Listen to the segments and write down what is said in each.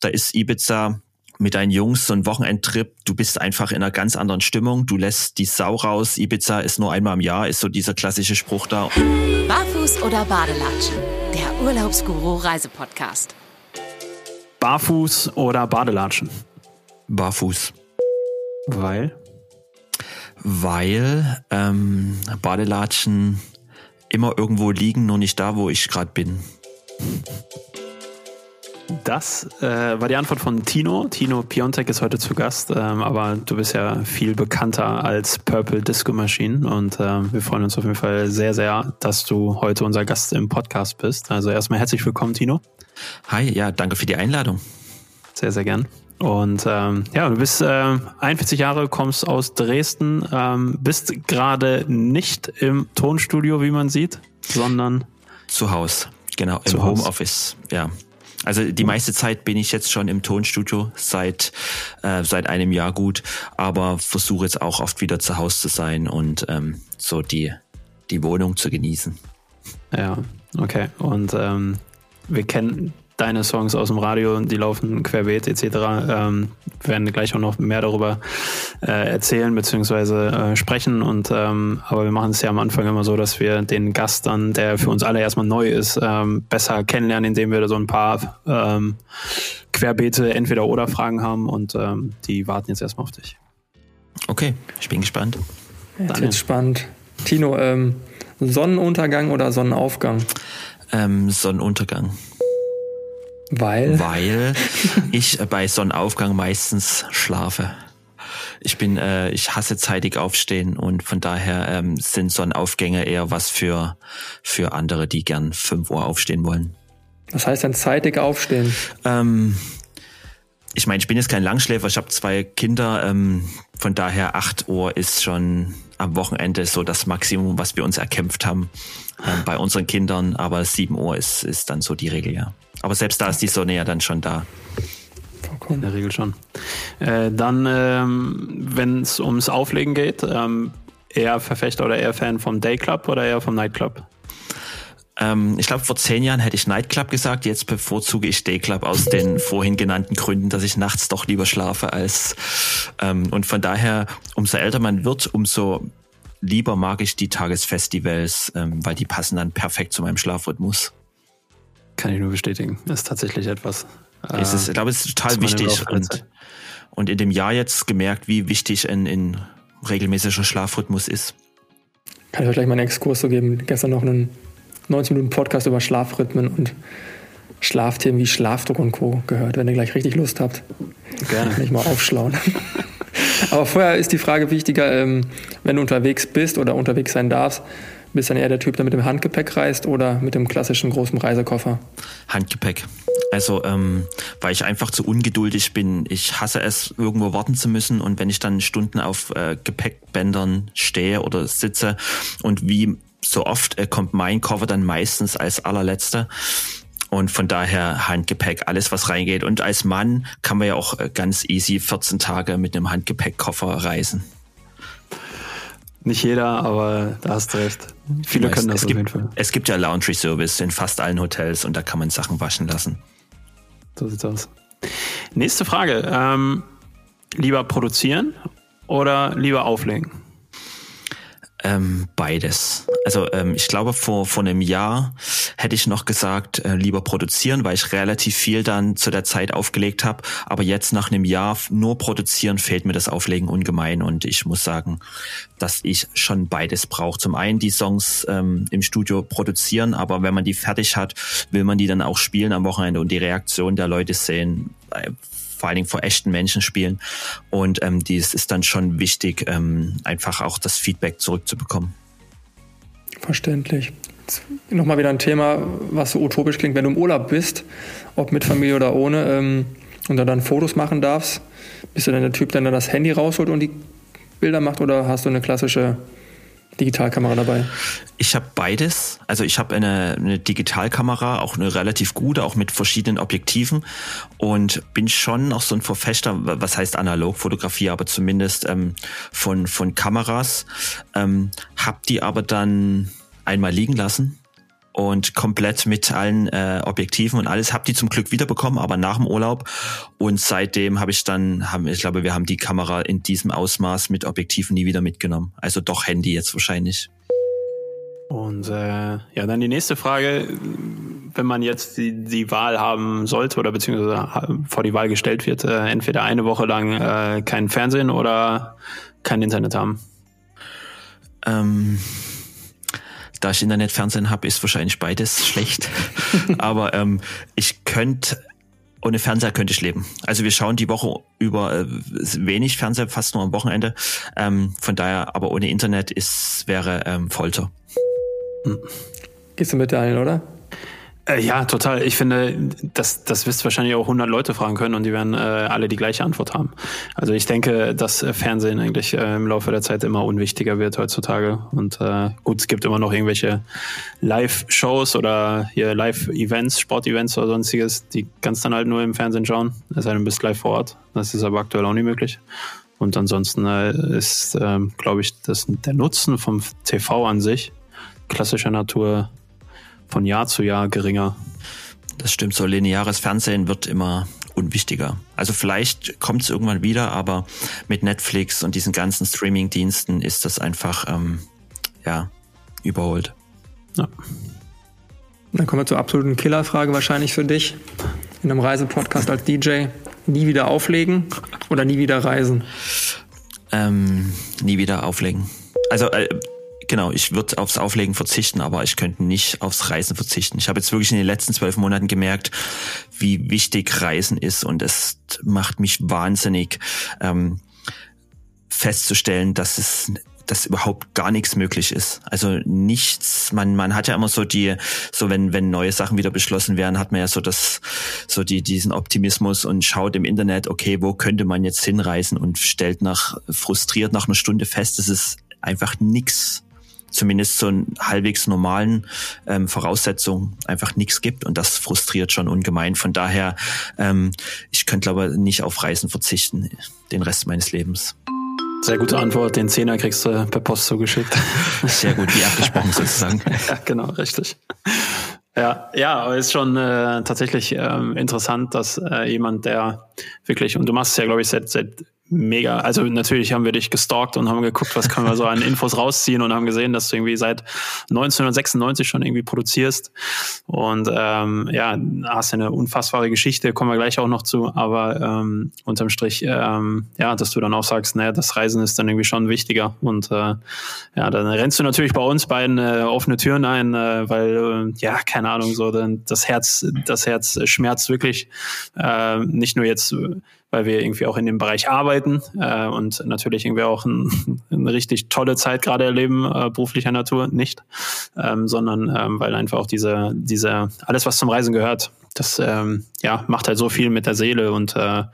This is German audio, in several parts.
da ist Ibiza mit deinen Jungs so ein Wochenendtrip, du bist einfach in einer ganz anderen Stimmung, du lässt die Sau raus, Ibiza ist nur einmal im Jahr, ist so dieser klassische Spruch da. Barfuß oder Badelatschen, der Urlaubsguru Reisepodcast. Barfuß oder Badelatschen? Barfuß. Weil? Weil ähm, Badelatschen immer irgendwo liegen, nur nicht da, wo ich gerade bin. Das äh, war die Antwort von Tino. Tino Piontek ist heute zu Gast, ähm, aber du bist ja viel bekannter als Purple Disco Machine und ähm, wir freuen uns auf jeden Fall sehr, sehr, dass du heute unser Gast im Podcast bist. Also erstmal herzlich willkommen, Tino. Hi, ja, danke für die Einladung. Sehr, sehr gern. Und ähm, ja, du bist äh, 41 Jahre, kommst aus Dresden, ähm, bist gerade nicht im Tonstudio, wie man sieht, sondern zu Hause. Genau, im. Homeoffice, ja. Also die meiste Zeit bin ich jetzt schon im Tonstudio seit äh, seit einem Jahr gut, aber versuche jetzt auch oft wieder zu Hause zu sein und ähm, so die die Wohnung zu genießen. Ja, okay. Und ähm, wir kennen deine Songs aus dem Radio, die laufen querbeet etc. Ähm, wir werden gleich auch noch mehr darüber äh, erzählen bzw. Äh, sprechen. Und ähm, aber wir machen es ja am Anfang immer so, dass wir den Gast dann, der für uns alle erstmal neu ist, ähm, besser kennenlernen, indem wir so ein paar ähm, querbeete entweder oder Fragen haben und ähm, die warten jetzt erstmal auf dich. Okay, ich bin gespannt. Jetzt wird's spannend. Tino, ähm, Sonnenuntergang oder Sonnenaufgang? Ähm, Sonnenuntergang, Weil. weil ich äh, bei Sonnenaufgang meistens schlafe. Ich bin, äh, ich hasse zeitig aufstehen und von daher ähm, sind Sonnenaufgänge eher was für für andere, die gern 5 Uhr aufstehen wollen. Das heißt dann zeitig aufstehen. Ähm, ich meine, ich bin jetzt kein Langschläfer, ich habe zwei Kinder, ähm, von daher 8 Uhr ist schon am Wochenende so das Maximum, was wir uns erkämpft haben ähm, bei unseren Kindern, aber 7 Uhr ist, ist dann so die Regel, ja. Aber selbst da ist die Sonne ja dann schon da. In der Regel schon. Äh, dann, ähm, wenn es ums Auflegen geht, ähm, eher Verfechter oder eher Fan vom Dayclub oder eher vom Nightclub? Ähm, ich glaube, vor zehn Jahren hätte ich Nightclub gesagt, jetzt bevorzuge ich Dayclub aus den vorhin genannten Gründen, dass ich nachts doch lieber schlafe als ähm, und von daher, umso älter man wird, umso lieber mag ich die Tagesfestivals, ähm, weil die passen dann perfekt zu meinem Schlafrhythmus. Kann ich nur bestätigen. ist tatsächlich etwas. äh, es ist, ich glaube, es ist total meine wichtig und, und in dem Jahr jetzt gemerkt, wie wichtig ein, ein regelmäßiger Schlafrhythmus ist. Kann ich euch gleich mal einen Exkurs so geben? Gestern noch einen 90 Minuten Podcast über Schlafrhythmen und Schlafthemen wie Schlafdruck und Co. gehört. Wenn ihr gleich richtig Lust habt, Gerne. ich mal aufschlauen. Aber vorher ist die Frage wichtiger, ähm, wenn du unterwegs bist oder unterwegs sein darfst, bist dann eher der Typ, der mit dem Handgepäck reist oder mit dem klassischen großen Reisekoffer? Handgepäck. Also, ähm, weil ich einfach zu ungeduldig bin. Ich hasse es, irgendwo warten zu müssen. Und wenn ich dann Stunden auf äh, Gepäckbändern stehe oder sitze und wie so oft äh, kommt mein Koffer dann meistens als allerletzter. Und von daher Handgepäck, alles was reingeht. Und als Mann kann man ja auch äh, ganz easy 14 Tage mit einem Handgepäckkoffer reisen. Nicht jeder, aber da hast du recht. Viele können das es auf gibt, jeden Fall. Es gibt ja Laundry Service in fast allen Hotels und da kann man Sachen waschen lassen. So sieht's aus. Nächste Frage. Ähm, lieber produzieren oder lieber auflegen? Ähm, beides. Also ähm, ich glaube, vor, vor einem Jahr hätte ich noch gesagt, äh, lieber produzieren, weil ich relativ viel dann zu der Zeit aufgelegt habe. Aber jetzt nach einem Jahr nur produzieren fehlt mir das Auflegen ungemein. Und ich muss sagen, dass ich schon beides brauche. Zum einen die Songs ähm, im Studio produzieren, aber wenn man die fertig hat, will man die dann auch spielen am Wochenende und die Reaktion der Leute sehen. Äh, vor allen Dingen vor echten Menschen spielen. Und ähm, dies ist dann schon wichtig, ähm, einfach auch das Feedback zurückzubekommen. Verständlich. Nochmal wieder ein Thema, was so utopisch klingt, wenn du im Urlaub bist, ob mit Familie oder ohne, ähm, und da dann Fotos machen darfst, bist du dann der Typ, der dann das Handy rausholt und die Bilder macht oder hast du eine klassische Digitalkamera dabei? Ich habe beides. Also ich habe eine, eine Digitalkamera, auch eine relativ gute, auch mit verschiedenen Objektiven und bin schon auch so ein Verfechter, was heißt Analogfotografie, aber zumindest ähm, von, von Kameras. Ähm, hab die aber dann einmal liegen lassen und komplett mit allen äh, Objektiven und alles. Hab die zum Glück wiederbekommen, aber nach dem Urlaub. Und seitdem habe ich dann, haben, ich glaube, wir haben die Kamera in diesem Ausmaß mit Objektiven nie wieder mitgenommen. Also doch Handy jetzt wahrscheinlich. Und äh, ja, dann die nächste Frage, wenn man jetzt die, die Wahl haben sollte oder beziehungsweise vor die Wahl gestellt wird, äh, entweder eine Woche lang äh, kein Fernsehen oder kein Internet haben. Ähm, da ich Internet, Fernsehen habe, ist wahrscheinlich beides schlecht. Aber ähm, ich könnte ohne Fernseher könnte ich leben. Also wir schauen die Woche über äh, wenig Fernseher, fast nur am Wochenende. Ähm, von daher, aber ohne Internet ist wäre ähm, Folter. Gehst du mit allen, oder? Äh, ja, total. Ich finde, das, das wirst wahrscheinlich auch 100 Leute fragen können und die werden äh, alle die gleiche Antwort haben. Also ich denke, dass äh, Fernsehen eigentlich äh, im Laufe der Zeit immer unwichtiger wird heutzutage. Und äh, gut, es gibt immer noch irgendwelche Live-Shows oder hier Live-Events, Sport-Events oder sonstiges, die kannst dann halt nur im Fernsehen schauen. Es sei denn, du bist live vor Ort. Das ist aber aktuell auch nicht möglich. Und ansonsten äh, ist, äh, glaube ich, das, der Nutzen vom TV an sich klassischer Natur von Jahr zu Jahr geringer. Das stimmt, so lineares Fernsehen wird immer unwichtiger. Also vielleicht kommt es irgendwann wieder, aber mit Netflix und diesen ganzen Streaming-Diensten ist das einfach ähm, ja überholt. Ja. Dann kommen wir zur absoluten Killerfrage wahrscheinlich für dich. In einem Reisepodcast als DJ nie wieder auflegen oder nie wieder reisen? Ähm, nie wieder auflegen. Also äh, Genau, ich würde aufs Auflegen verzichten, aber ich könnte nicht aufs Reisen verzichten. Ich habe jetzt wirklich in den letzten zwölf Monaten gemerkt, wie wichtig Reisen ist und es macht mich wahnsinnig ähm, festzustellen, dass es dass überhaupt gar nichts möglich ist. Also nichts, man, man hat ja immer so die, so wenn, wenn neue Sachen wieder beschlossen werden, hat man ja so das, so die, diesen Optimismus und schaut im Internet, okay, wo könnte man jetzt hinreisen und stellt nach, frustriert nach einer Stunde fest, dass es einfach nichts zumindest so einen halbwegs normalen ähm, Voraussetzungen einfach nichts gibt und das frustriert schon ungemein. Von daher, ähm, ich könnte glaube nicht auf Reisen verzichten den Rest meines Lebens. Sehr gute Antwort. Den Zehner kriegst du per Post zugeschickt. Sehr gut, wie abgesprochen sozusagen. ja, genau, richtig. Ja, ja, aber ist schon äh, tatsächlich ähm, interessant, dass äh, jemand, der wirklich, und du machst es ja, glaube ich, seit, seit mega, also natürlich haben wir dich gestalkt und haben geguckt, was können wir so an Infos rausziehen und haben gesehen, dass du irgendwie seit 1996 schon irgendwie produzierst. Und ähm, ja, hast eine unfassbare Geschichte, kommen wir gleich auch noch zu, aber ähm, unterm Strich, ähm, ja, dass du dann auch sagst, naja, das Reisen ist dann irgendwie schon wichtiger. Und äh, ja, dann rennst du natürlich bei uns beiden äh, offene Türen ein, äh, weil, äh, ja, keine Ahnung, so dann das Herz, das Herz schmerzt wirklich, äh, nicht nur jetzt weil wir irgendwie auch in dem Bereich arbeiten äh, und natürlich irgendwie auch ein, eine richtig tolle Zeit gerade erleben, äh, beruflicher Natur nicht, ähm, sondern ähm, weil einfach auch diese, diese, alles, was zum Reisen gehört, das ähm, ja, macht halt so viel mit der Seele und äh,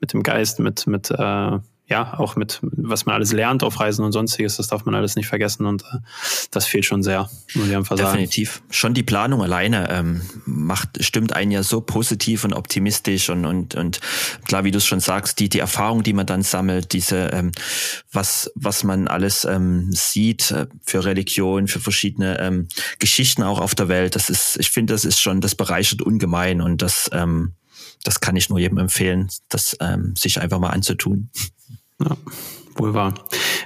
mit dem Geist, mit, mit äh, ja, auch mit, was man alles lernt auf Reisen und sonstiges, das darf man alles nicht vergessen und äh, das fehlt schon sehr, muss ich einfach Definitiv. Sagen. Schon die Planung alleine ähm, macht, stimmt einen ja so positiv und optimistisch und, und, und klar, wie du es schon sagst, die, die Erfahrung, die man dann sammelt, diese, ähm, was, was man alles ähm, sieht äh, für Religion, für verschiedene ähm, Geschichten auch auf der Welt, das ist, ich finde, das ist schon, das bereichert ungemein und das, ähm, das kann ich nur jedem empfehlen, das ähm, sich einfach mal anzutun. Ja, wohl wahr.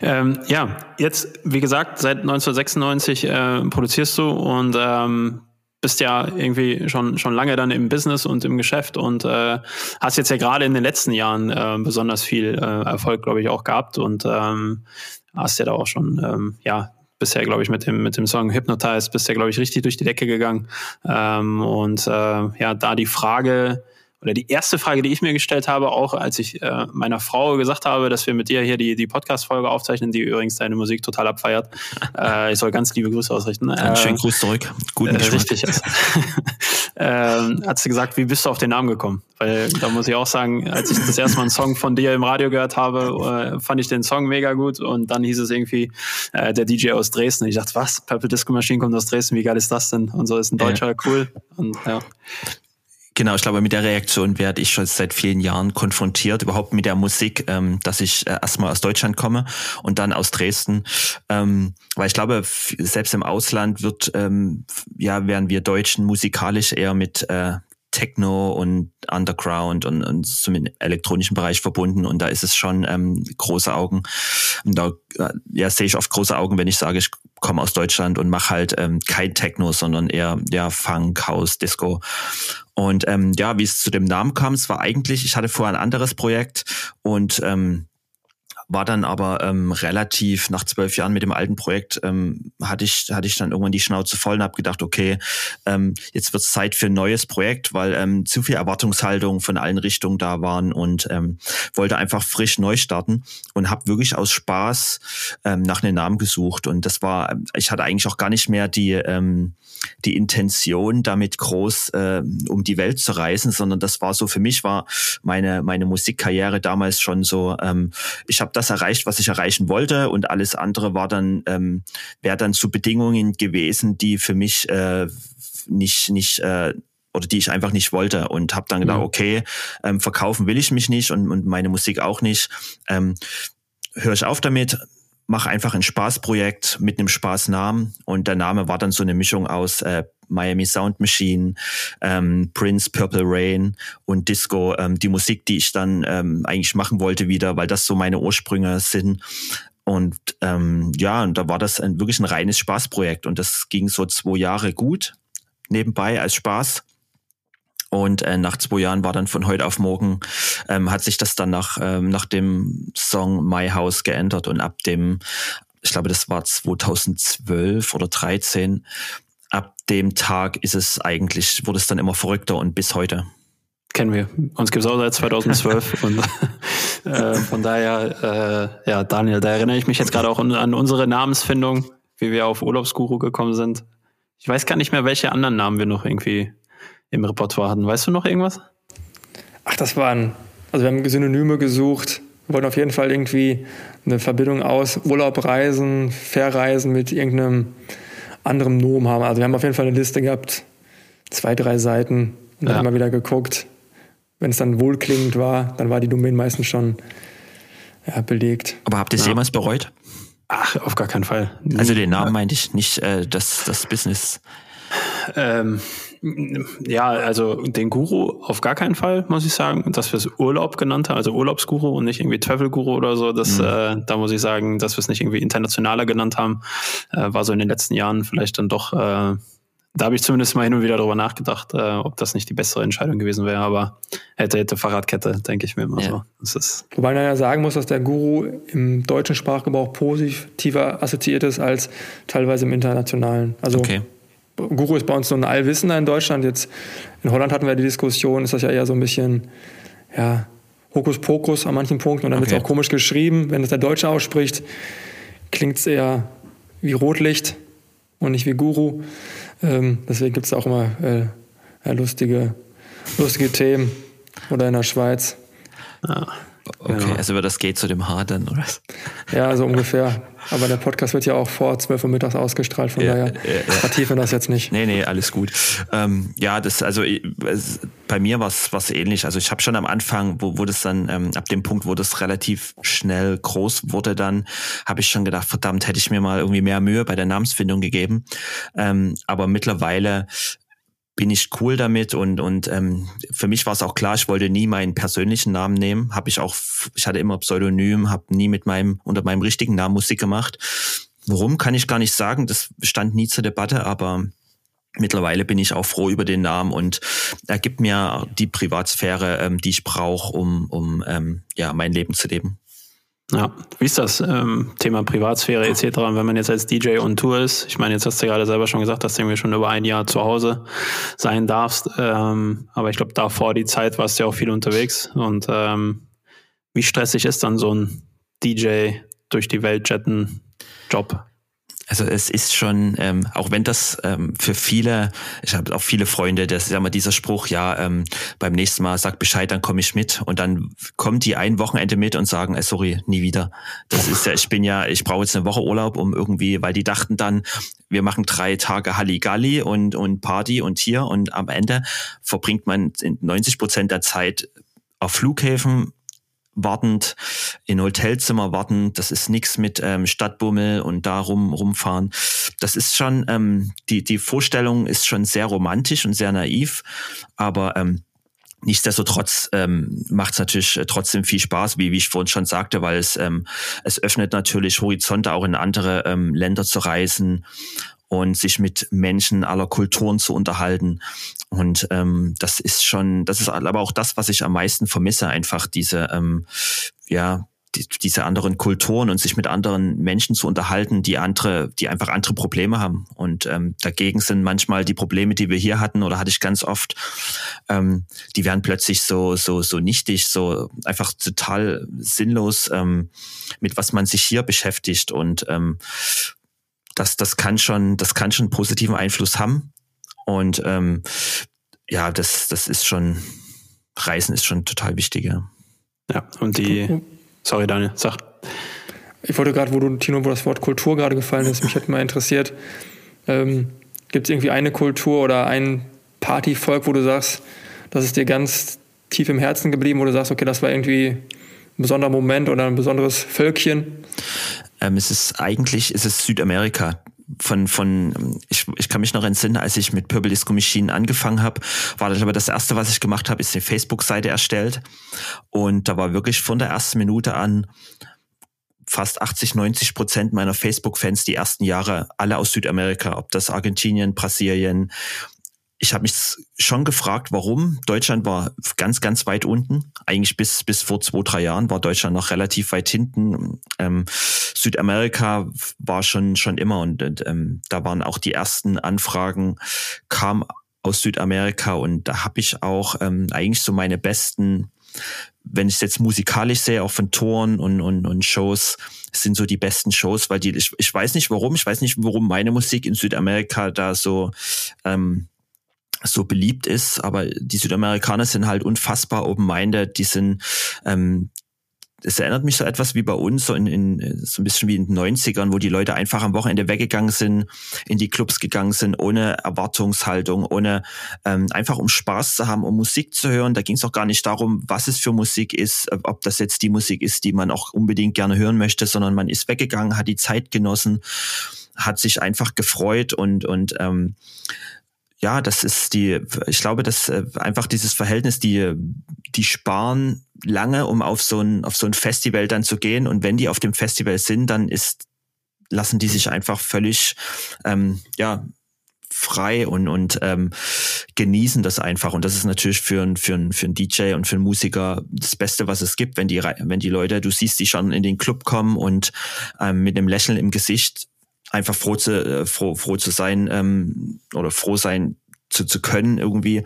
Ähm, ja, jetzt, wie gesagt, seit 1996 äh, produzierst du und ähm, bist ja irgendwie schon, schon lange dann im Business und im Geschäft und äh, hast jetzt ja gerade in den letzten Jahren äh, besonders viel äh, Erfolg, glaube ich, auch gehabt und ähm, hast ja da auch schon, ähm, ja, bisher, glaube ich, mit dem, mit dem Song Hypnotize, bist ja, glaube ich, richtig durch die Decke gegangen. Ähm, und äh, ja, da die Frage, oder die erste Frage, die ich mir gestellt habe, auch als ich äh, meiner Frau gesagt habe, dass wir mit dir hier die, die Podcast-Folge aufzeichnen, die übrigens deine Musik total abfeiert. äh, ich soll ganz liebe Grüße ausrichten. Einen schönen ähm, Gruß zurück. Guten äh, Richtig. ähm, hat sie gesagt, wie bist du auf den Namen gekommen? Weil da muss ich auch sagen, als ich das erste Mal einen Song von dir im Radio gehört habe, äh, fand ich den Song mega gut und dann hieß es irgendwie äh, der DJ aus Dresden. Ich dachte, was? Purple Disco Machine kommt aus Dresden, wie geil ist das denn? Und so ist ein Deutscher, ja. cool. Und ja. Genau, ich glaube, mit der Reaktion werde ich schon seit vielen Jahren konfrontiert, überhaupt mit der Musik, ähm, dass ich äh, erstmal aus Deutschland komme und dann aus Dresden. Ähm, weil ich glaube, selbst im Ausland wird, ähm, ja, werden wir Deutschen musikalisch eher mit äh, Techno und Underground und, und zum elektronischen Bereich verbunden und da ist es schon ähm, große Augen. Und da äh, ja, sehe ich oft große Augen, wenn ich sage, ich komme aus Deutschland und mache halt ähm, kein Techno, sondern eher ja Funk, House, Disco. Und ähm, ja, wie es zu dem Namen kam, es war eigentlich, ich hatte vorher ein anderes Projekt und ähm, war dann aber ähm, relativ nach zwölf Jahren mit dem alten Projekt ähm, hatte ich hatte ich dann irgendwann die Schnauze voll und habe gedacht, okay, ähm, jetzt wird Zeit für ein neues Projekt, weil ähm, zu viel Erwartungshaltung von allen Richtungen da waren und ähm, wollte einfach frisch neu starten und habe wirklich aus Spaß ähm, nach einem Namen gesucht. Und das war, ich hatte eigentlich auch gar nicht mehr die ähm, die Intention, damit groß äh, um die Welt zu reisen, sondern das war so für mich war meine meine Musikkarriere damals schon so. Ähm, ich habe das erreicht, was ich erreichen wollte, und alles andere war dann ähm, wäre dann zu Bedingungen gewesen, die für mich äh, nicht nicht äh, oder die ich einfach nicht wollte und habe dann gedacht, okay, ähm, verkaufen will ich mich nicht und, und meine Musik auch nicht. Ähm, höre ich auf damit, mache einfach ein Spaßprojekt mit einem Spaßnamen und der Name war dann so eine Mischung aus äh, Miami Sound Machine, ähm, Prince, Purple Rain und Disco, ähm, die Musik, die ich dann ähm, eigentlich machen wollte wieder, weil das so meine Ursprünge sind. Und ähm, ja, und da war das ein, wirklich ein reines Spaßprojekt und das ging so zwei Jahre gut nebenbei als Spaß. Und äh, nach zwei Jahren war dann von heute auf morgen, ähm, hat sich das dann nach, ähm, nach dem Song My House geändert. Und ab dem, ich glaube, das war 2012 oder 13, ab dem Tag ist es eigentlich, wurde es dann immer verrückter und bis heute. Kennen wir. Uns gibt es auch seit 2012 und äh, von daher, äh, ja, Daniel, da erinnere ich mich jetzt gerade auch an, an unsere Namensfindung, wie wir auf Urlaubsguru gekommen sind. Ich weiß gar nicht mehr, welche anderen Namen wir noch irgendwie im Repertoire hatten. Weißt du noch irgendwas? Ach, das waren, also wir haben Synonyme gesucht. Wir wollten auf jeden Fall irgendwie eine Verbindung aus Urlaub, Reisen, Verreisen mit irgendeinem anderen Nomen haben. Also wir haben auf jeden Fall eine Liste gehabt, zwei, drei Seiten und dann ja. haben wir wieder geguckt. Wenn es dann wohlklingend war, dann war die Domain meistens schon ja, belegt. Aber habt ihr es ja. jemals bereut? Ach, auf gar keinen Fall. Also den Namen meinte ich nicht, äh, das, das Business. Ähm, ja, also den Guru auf gar keinen Fall, muss ich sagen. Dass wir es Urlaub genannt haben, also Urlaubsguru und nicht irgendwie Travel-Guru oder so, das, mhm. äh, da muss ich sagen, dass wir es nicht irgendwie internationaler genannt haben, äh, war so in den letzten Jahren vielleicht dann doch, äh, da habe ich zumindest mal hin und wieder darüber nachgedacht, äh, ob das nicht die bessere Entscheidung gewesen wäre, aber hätte, hätte Fahrradkette, denke ich mir immer ja. so. Das ist Wobei man ja sagen muss, dass der Guru im deutschen Sprachgebrauch positiver assoziiert ist als teilweise im internationalen. Also okay. Guru ist bei uns so ein Allwissender in Deutschland. Jetzt in Holland hatten wir die Diskussion, ist das ja eher so ein bisschen, ja, Hokuspokus an manchen Punkten und dann okay. wird es auch komisch geschrieben. Wenn es der Deutsche ausspricht, klingt es eher wie Rotlicht und nicht wie Guru. Ähm, deswegen gibt es auch immer äh, lustige, lustige Themen. Oder in der Schweiz. Ah. Okay, genau. also über das geht zu dem Haar dann, oder? Ja, so ungefähr. Aber der Podcast wird ja auch vor 12 Uhr mittags ausgestrahlt, von ja, daher ja, vertiefen das jetzt nicht. Nee, nee, alles gut. Ähm, ja, das, also es, bei mir war es ähnlich. Also ich habe schon am Anfang, wo, wo das dann, ähm, ab dem Punkt, wo das relativ schnell groß wurde, dann habe ich schon gedacht, verdammt, hätte ich mir mal irgendwie mehr Mühe bei der Namensfindung gegeben. Ähm, aber mittlerweile bin ich cool damit und und ähm, für mich war es auch klar, ich wollte nie meinen persönlichen Namen nehmen, habe ich auch ich hatte immer Pseudonym, habe nie mit meinem unter meinem richtigen Namen Musik gemacht. Warum kann ich gar nicht sagen, das stand nie zur Debatte, aber Mittlerweile bin ich auch froh über den Namen und er gibt mir die Privatsphäre, ähm, die ich brauche, um, um ähm, ja, mein Leben zu leben. Ja, wie ist das ähm, Thema Privatsphäre etc., wenn man jetzt als DJ on Tour ist? Ich meine, jetzt hast du gerade selber schon gesagt, dass du irgendwie schon über ein Jahr zu Hause sein darfst. Ähm, aber ich glaube, davor die Zeit warst du ja auch viel unterwegs. Und ähm, wie stressig ist dann so ein DJ durch die Welt jetten Job? Also es ist schon, ähm, auch wenn das ähm, für viele, ich habe auch viele Freunde, das ist ja immer dieser Spruch, ja, ähm, beim nächsten Mal sag Bescheid, dann komme ich mit. Und dann kommen die ein Wochenende mit und sagen, äh, sorry, nie wieder. Das ist ja, ich bin ja, ich brauche jetzt eine Woche Urlaub, um irgendwie, weil die dachten dann, wir machen drei Tage Halligalli und, und Party und hier und am Ende verbringt man 90 Prozent der Zeit auf Flughäfen wartend, in Hotelzimmer wartend. Das ist nichts mit ähm, Stadtbummel und da rum, rumfahren. Das ist schon, ähm, die, die Vorstellung ist schon sehr romantisch und sehr naiv, aber ähm, Nichtsdestotrotz ähm, macht es natürlich trotzdem viel Spaß, wie, wie ich vorhin schon sagte, weil es, ähm, es öffnet natürlich Horizonte auch in andere ähm, Länder zu reisen und sich mit Menschen aller Kulturen zu unterhalten. Und ähm, das ist schon, das ist aber auch das, was ich am meisten vermisse, einfach diese, ähm, ja, die, diese anderen Kulturen und sich mit anderen Menschen zu unterhalten, die andere, die einfach andere Probleme haben. Und ähm, dagegen sind manchmal die Probleme, die wir hier hatten, oder hatte ich ganz oft, ähm, die werden plötzlich so, so, so nichtig, so einfach total sinnlos, ähm, mit was man sich hier beschäftigt. Und ähm, das, das kann schon, das kann schon positiven Einfluss haben. Und ähm, ja, das, das ist schon, Reisen ist schon total wichtig. Ja, ja und die, sorry Daniel, sag. Ich wollte gerade, wo du, Tino, wo das Wort Kultur gerade gefallen ist, mich hätte mal interessiert, ähm, gibt es irgendwie eine Kultur oder ein Partyvolk, wo du sagst, das ist dir ganz tief im Herzen geblieben, wo du sagst, okay, das war irgendwie ein besonderer Moment oder ein besonderes Völkchen? Ähm, es ist eigentlich, es ist Südamerika von, von ich, ich kann mich noch entsinnen, als ich mit Purple Disco Machine angefangen habe, war das aber das erste, was ich gemacht habe, ist eine Facebook-Seite erstellt. Und da war wirklich von der ersten Minute an fast 80, 90 Prozent meiner Facebook-Fans die ersten Jahre alle aus Südamerika, ob das Argentinien, Brasilien, ich habe mich schon gefragt, warum. Deutschland war ganz, ganz weit unten. Eigentlich bis, bis vor zwei, drei Jahren war Deutschland noch relativ weit hinten. Ähm, Südamerika war schon, schon immer und, und ähm, da waren auch die ersten Anfragen, kam aus Südamerika und da habe ich auch ähm, eigentlich so meine besten, wenn ich es jetzt musikalisch sehe, auch von Toren und, und, und Shows, sind so die besten Shows, weil die, ich, ich weiß nicht warum, ich weiß nicht, warum meine Musik in Südamerika da so ähm, so beliebt ist, aber die Südamerikaner sind halt unfassbar open-minded, die sind ähm, es erinnert mich so etwas wie bei uns, so in, in so ein bisschen wie in den 90ern, wo die Leute einfach am Wochenende weggegangen sind, in die Clubs gegangen sind, ohne Erwartungshaltung, ohne ähm, einfach um Spaß zu haben, um Musik zu hören. Da ging es auch gar nicht darum, was es für Musik ist, ob das jetzt die Musik ist, die man auch unbedingt gerne hören möchte, sondern man ist weggegangen, hat die Zeit genossen, hat sich einfach gefreut und und ähm, ja, das ist die, ich glaube, dass äh, einfach dieses Verhältnis, die, die sparen lange, um auf so ein, auf so ein Festival dann zu gehen. Und wenn die auf dem Festival sind, dann ist, lassen die sich einfach völlig, ähm, ja, frei und, und ähm, genießen das einfach. Und das ist natürlich für ein, für ein, für ein DJ und für einen Musiker das Beste, was es gibt, wenn die, wenn die Leute, du siehst die schon in den Club kommen und ähm, mit einem Lächeln im Gesicht einfach froh zu, äh, froh, froh zu sein ähm, oder froh sein zu, zu können irgendwie.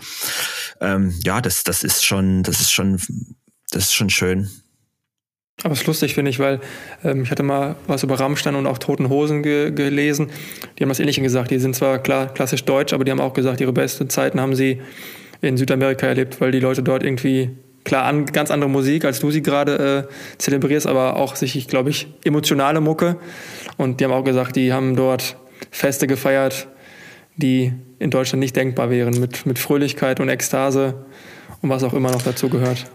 Ähm, ja, das, das ist schon, das ist schon, das ist schon schön. Aber es ist lustig, finde ich, weil ähm, ich hatte mal was über Rammstein und auch Toten Hosen ge gelesen. Die haben das Ähnliche gesagt. Die sind zwar klar klassisch deutsch, aber die haben auch gesagt, ihre besten Zeiten haben sie in Südamerika erlebt, weil die Leute dort irgendwie klar an, ganz andere Musik, als du sie gerade äh, zelebrierst, aber auch sich, glaube ich, emotionale Mucke. Und die haben auch gesagt, die haben dort Feste gefeiert, die in Deutschland nicht denkbar wären, mit, mit Fröhlichkeit und Ekstase und was auch immer noch dazu gehört.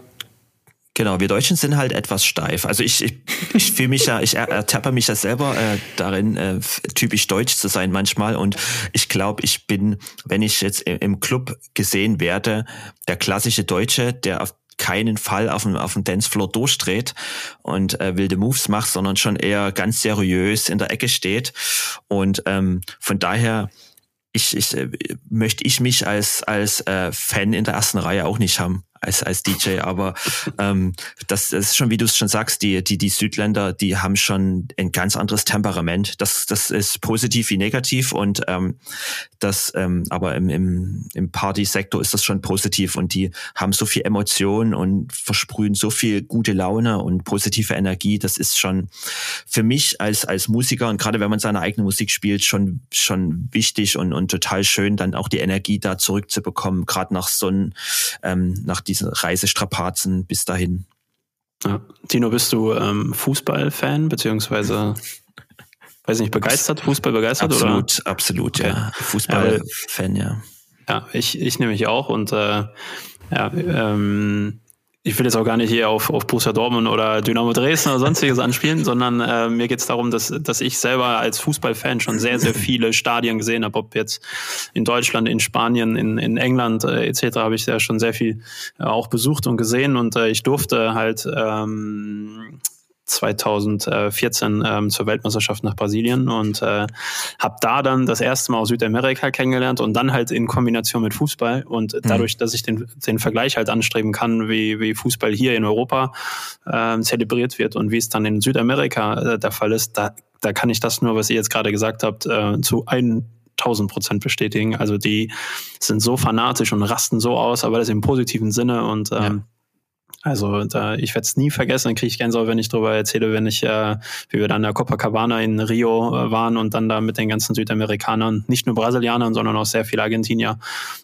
Genau, wir Deutschen sind halt etwas steif. Also ich, ich, ich fühle mich ja, ich ertappe mich ja selber äh, darin, äh, typisch deutsch zu sein manchmal. Und ich glaube, ich bin, wenn ich jetzt im Club gesehen werde, der klassische Deutsche, der auf keinen Fall auf dem, auf dem Dancefloor durchdreht und äh, wilde Moves macht, sondern schon eher ganz seriös in der Ecke steht. Und ähm, von daher ich, ich, äh, möchte ich mich als, als äh, Fan in der ersten Reihe auch nicht haben. Als, als DJ, aber ähm, das, das ist schon, wie du es schon sagst, die, die, die Südländer, die haben schon ein ganz anderes Temperament. Das, das ist positiv wie negativ und ähm, das, ähm, aber im, im, im Party-Sektor ist das schon positiv und die haben so viel Emotion und versprühen so viel gute Laune und positive Energie. Das ist schon für mich als, als Musiker und gerade wenn man seine eigene Musik spielt, schon, schon wichtig und, und total schön, dann auch die Energie da zurückzubekommen, gerade nach so einem, ähm, nach diesen Reisestrapazen bis dahin. Ja. Tino, bist du ähm, Fußballfan, beziehungsweise, weiß nicht, begeistert, Fußball begeistert? Absolut, oder? absolut, okay. ja. Fußballfan, ja. Ja, ich, ich nehme mich auch und äh, ja, ähm, ich will jetzt auch gar nicht hier auf, auf Borussia Dortmund oder Dynamo Dresden oder sonstiges anspielen, sondern äh, mir geht es darum, dass, dass ich selber als Fußballfan schon sehr, sehr viele Stadien gesehen habe, ob jetzt in Deutschland, in Spanien, in, in England äh, etc. habe ich ja schon sehr viel äh, auch besucht und gesehen und äh, ich durfte halt ähm, 2014 ähm, zur Weltmeisterschaft nach Brasilien und äh, habe da dann das erste Mal aus Südamerika kennengelernt und dann halt in Kombination mit Fußball und mhm. dadurch, dass ich den, den Vergleich halt anstreben kann, wie, wie Fußball hier in Europa äh, zelebriert wird und wie es dann in Südamerika äh, der Fall ist, da, da kann ich das nur, was ihr jetzt gerade gesagt habt, äh, zu ein 1000 Prozent bestätigen. Also die sind so fanatisch und rasten so aus, aber das im positiven Sinne und ähm, ja also da, ich werde es nie vergessen, dann kriege ich Gänsehaut, wenn ich darüber erzähle, wenn ich, äh, wie wir dann in der Copacabana in Rio äh, waren und dann da mit den ganzen Südamerikanern, nicht nur Brasilianern, sondern auch sehr viele Argentinier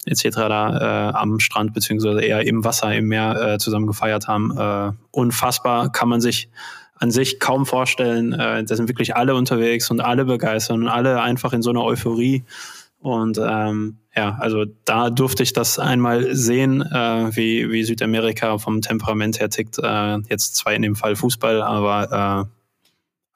etc. da äh, am Strand beziehungsweise eher im Wasser, im Meer äh, zusammen gefeiert haben. Äh, unfassbar, kann man sich an sich kaum vorstellen. Äh, da sind wirklich alle unterwegs und alle begeistert und alle einfach in so einer Euphorie. Und ähm, ja, also da durfte ich das einmal sehen, äh, wie, wie Südamerika vom Temperament her tickt. Äh, jetzt zwar in dem Fall Fußball, aber äh,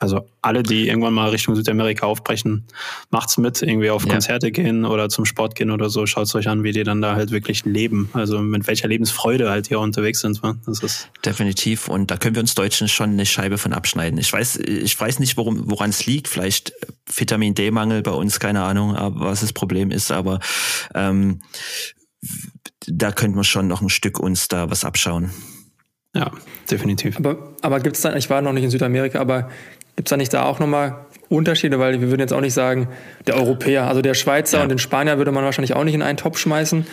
also alle, die irgendwann mal Richtung Südamerika aufbrechen, macht's mit, irgendwie auf ja. Konzerte gehen oder zum Sport gehen oder so. Schaut's euch an, wie die dann da halt wirklich leben. Also mit welcher Lebensfreude halt hier unterwegs sind. Das ist Definitiv. Und da können wir uns Deutschen schon eine Scheibe von abschneiden. Ich weiß, ich weiß nicht, woran es liegt. Vielleicht Vitamin D-Mangel bei uns, keine Ahnung, was das Problem ist, aber ähm, da könnten wir schon noch ein Stück uns da was abschauen. Ja, definitiv. Aber, aber gibt es dann, ich war noch nicht in Südamerika, aber Gibt es da nicht da auch nochmal Unterschiede? Weil wir würden jetzt auch nicht sagen, der Europäer, also der Schweizer ja. und den Spanier würde man wahrscheinlich auch nicht in einen Topf schmeißen.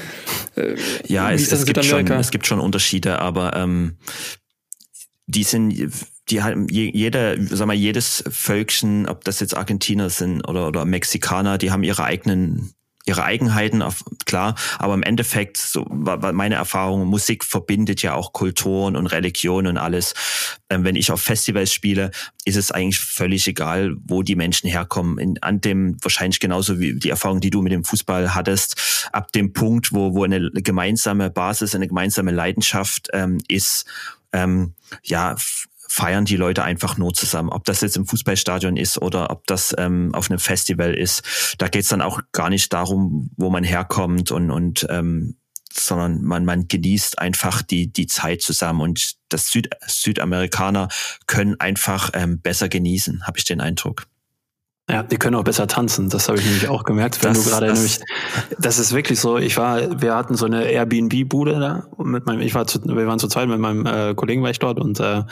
Äh, ja, es, es gibt schon, es gibt schon Unterschiede, aber ähm, die sind die haben jeder, sag mal, jedes Völkchen, ob das jetzt Argentiner sind oder, oder Mexikaner, die haben ihre eigenen ihre Eigenheiten, klar, aber im Endeffekt, so war meine Erfahrung, Musik verbindet ja auch Kulturen und Religion und alles. Ähm, wenn ich auf Festivals spiele, ist es eigentlich völlig egal, wo die Menschen herkommen. In, an dem, wahrscheinlich genauso wie die Erfahrung, die du mit dem Fußball hattest, ab dem Punkt, wo, wo eine gemeinsame Basis, eine gemeinsame Leidenschaft ähm, ist, ähm, ja, feiern die Leute einfach nur zusammen. Ob das jetzt im Fußballstadion ist oder ob das ähm, auf einem Festival ist. Da geht's dann auch gar nicht darum, wo man herkommt und, und ähm, sondern man, man genießt einfach die, die Zeit zusammen und das Süd, Südamerikaner können einfach ähm, besser genießen, habe ich den Eindruck. Ja, die können auch besser tanzen. Das habe ich nämlich auch gemerkt, wenn das, du gerade nämlich. Das ist wirklich so. Ich war, wir hatten so eine Airbnb-Bude da mit meinem. Ich war zu, wir waren zu zweit mit meinem äh, Kollegen war ich dort und äh,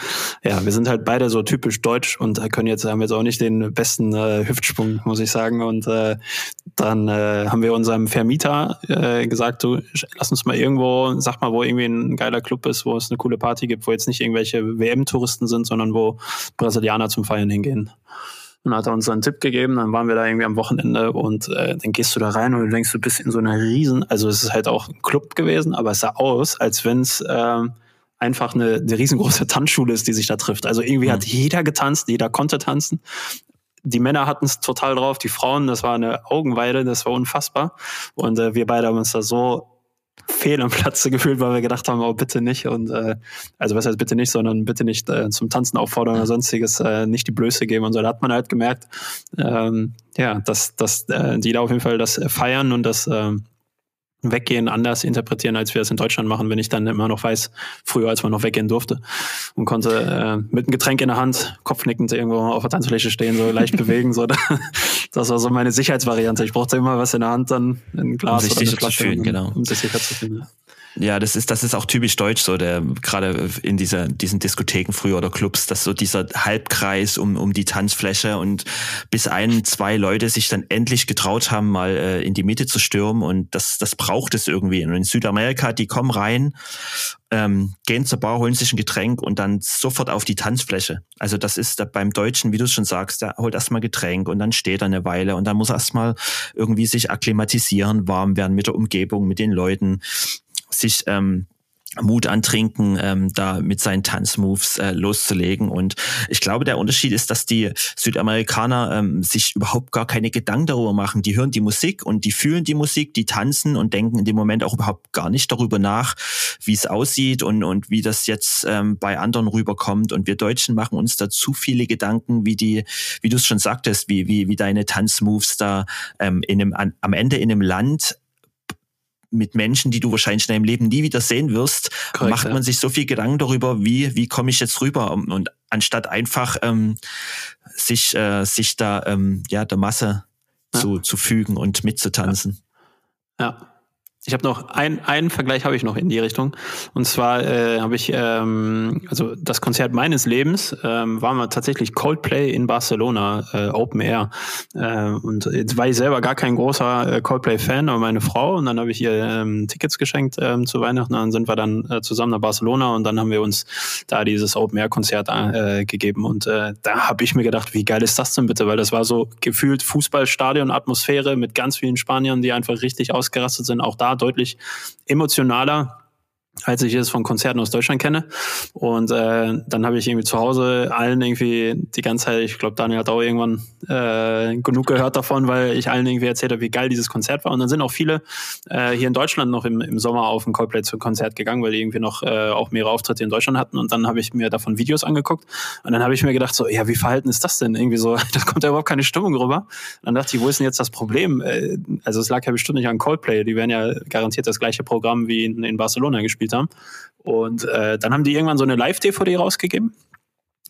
ja, wir sind halt beide so typisch deutsch und können jetzt haben jetzt auch nicht den besten äh, Hüftsprung, muss ich sagen. Und äh, dann äh, haben wir unserem Vermieter äh, gesagt, du lass uns mal irgendwo, sag mal, wo irgendwie ein geiler Club ist, wo es eine coole Party gibt, wo jetzt nicht irgendwelche WM-Touristen sind, sondern wo Brasilianer zum Feiern hingehen. Und hat er uns einen Tipp gegeben, dann waren wir da irgendwie am Wochenende und äh, dann gehst du da rein und du denkst, du bist in so einer riesen, also es ist halt auch ein Club gewesen, aber es sah aus, als wenn es äh, einfach eine, eine riesengroße Tanzschule ist, die sich da trifft. Also irgendwie mhm. hat jeder getanzt, jeder konnte tanzen. Die Männer hatten es total drauf, die Frauen, das war eine Augenweide, das war unfassbar. Und äh, wir beide haben uns da so fehl am Platze gefühlt, weil wir gedacht haben, oh bitte nicht und äh, also was heißt bitte nicht, sondern bitte nicht äh, zum Tanzen auffordern oder sonstiges, äh, nicht die Blöße geben und so. Da hat man halt gemerkt, ähm, ja, dass, dass äh, die da auf jeden Fall das feiern und das äh, Weggehen anders interpretieren, als wir es in Deutschland machen, wenn ich dann immer noch weiß, früher als man noch weggehen durfte und konnte äh, mit einem Getränk in der Hand, kopfnickend irgendwo auf der Tanzfläche stehen, so leicht bewegen. So. Das war so meine Sicherheitsvariante. Ich brauchte immer was in der Hand, dann ein Glas um sich oder eine Flasche, fühlen, genau. um sich sicher zu fühlen. Ja, das ist, das ist auch typisch deutsch, so der, gerade in dieser, diesen Diskotheken früher oder Clubs, dass so dieser Halbkreis um, um die Tanzfläche und bis ein, zwei Leute sich dann endlich getraut haben, mal äh, in die Mitte zu stürmen und das, das braucht es irgendwie. Und in Südamerika, die kommen rein, ähm, gehen zur Bar, holen sich ein Getränk und dann sofort auf die Tanzfläche. Also das ist da beim Deutschen, wie du schon sagst, der holt erstmal Getränk und dann steht er eine Weile und dann muss er erstmal irgendwie sich akklimatisieren, warm werden mit der Umgebung, mit den Leuten sich ähm, Mut antrinken, ähm, da mit seinen Tanzmoves äh, loszulegen. Und ich glaube, der Unterschied ist, dass die Südamerikaner ähm, sich überhaupt gar keine Gedanken darüber machen. Die hören die Musik und die fühlen die Musik, die tanzen und denken in dem Moment auch überhaupt gar nicht darüber nach, wie es aussieht und, und wie das jetzt ähm, bei anderen rüberkommt. Und wir Deutschen machen uns da zu viele Gedanken, wie die, wie du es schon sagtest, wie, wie, wie deine Tanzmoves da ähm, in einem, an, am Ende in einem Land mit Menschen, die du wahrscheinlich in deinem Leben nie wieder sehen wirst, Korrekt, macht man ja. sich so viel Gedanken darüber, wie, wie komme ich jetzt rüber? Und anstatt einfach ähm, sich, äh, sich da ähm, ja, der Masse ja. zu, zu fügen und mitzutanzen. ja. ja. Ich habe noch ein, einen Vergleich habe ich noch in die Richtung. Und zwar äh, habe ich, ähm, also das Konzert meines Lebens ähm, war mal tatsächlich Coldplay in Barcelona, äh, Open Air. Äh, und jetzt war ich selber gar kein großer äh, Coldplay-Fan, aber meine Frau. Und dann habe ich ihr ähm, Tickets geschenkt ähm, zu Weihnachten. Und dann sind wir dann äh, zusammen nach Barcelona und dann haben wir uns da dieses Open Air-Konzert äh, gegeben. Und äh, da habe ich mir gedacht, wie geil ist das denn bitte? Weil das war so gefühlt Fußballstadion-Atmosphäre mit ganz vielen Spaniern, die einfach richtig ausgerastet sind. Auch da deutlich emotionaler als ich es von Konzerten aus Deutschland kenne. Und äh, dann habe ich irgendwie zu Hause allen irgendwie die ganze Zeit, ich glaube, Daniel hat auch irgendwann äh, genug gehört davon, weil ich allen irgendwie erzählt habe, wie geil dieses Konzert war. Und dann sind auch viele äh, hier in Deutschland noch im, im Sommer auf ein Coldplay-Konzert gegangen, weil die irgendwie noch äh, auch mehrere Auftritte in Deutschland hatten. Und dann habe ich mir davon Videos angeguckt. Und dann habe ich mir gedacht, so, ja, wie verhalten ist das denn? Irgendwie so, da kommt ja überhaupt keine Stimmung rüber. Und dann dachte ich, wo ist denn jetzt das Problem? Äh, also es lag ja bestimmt nicht an Coldplay. Die werden ja garantiert das gleiche Programm wie in, in Barcelona gespielt gespielt haben. Und äh, dann haben die irgendwann so eine Live-DVD rausgegeben.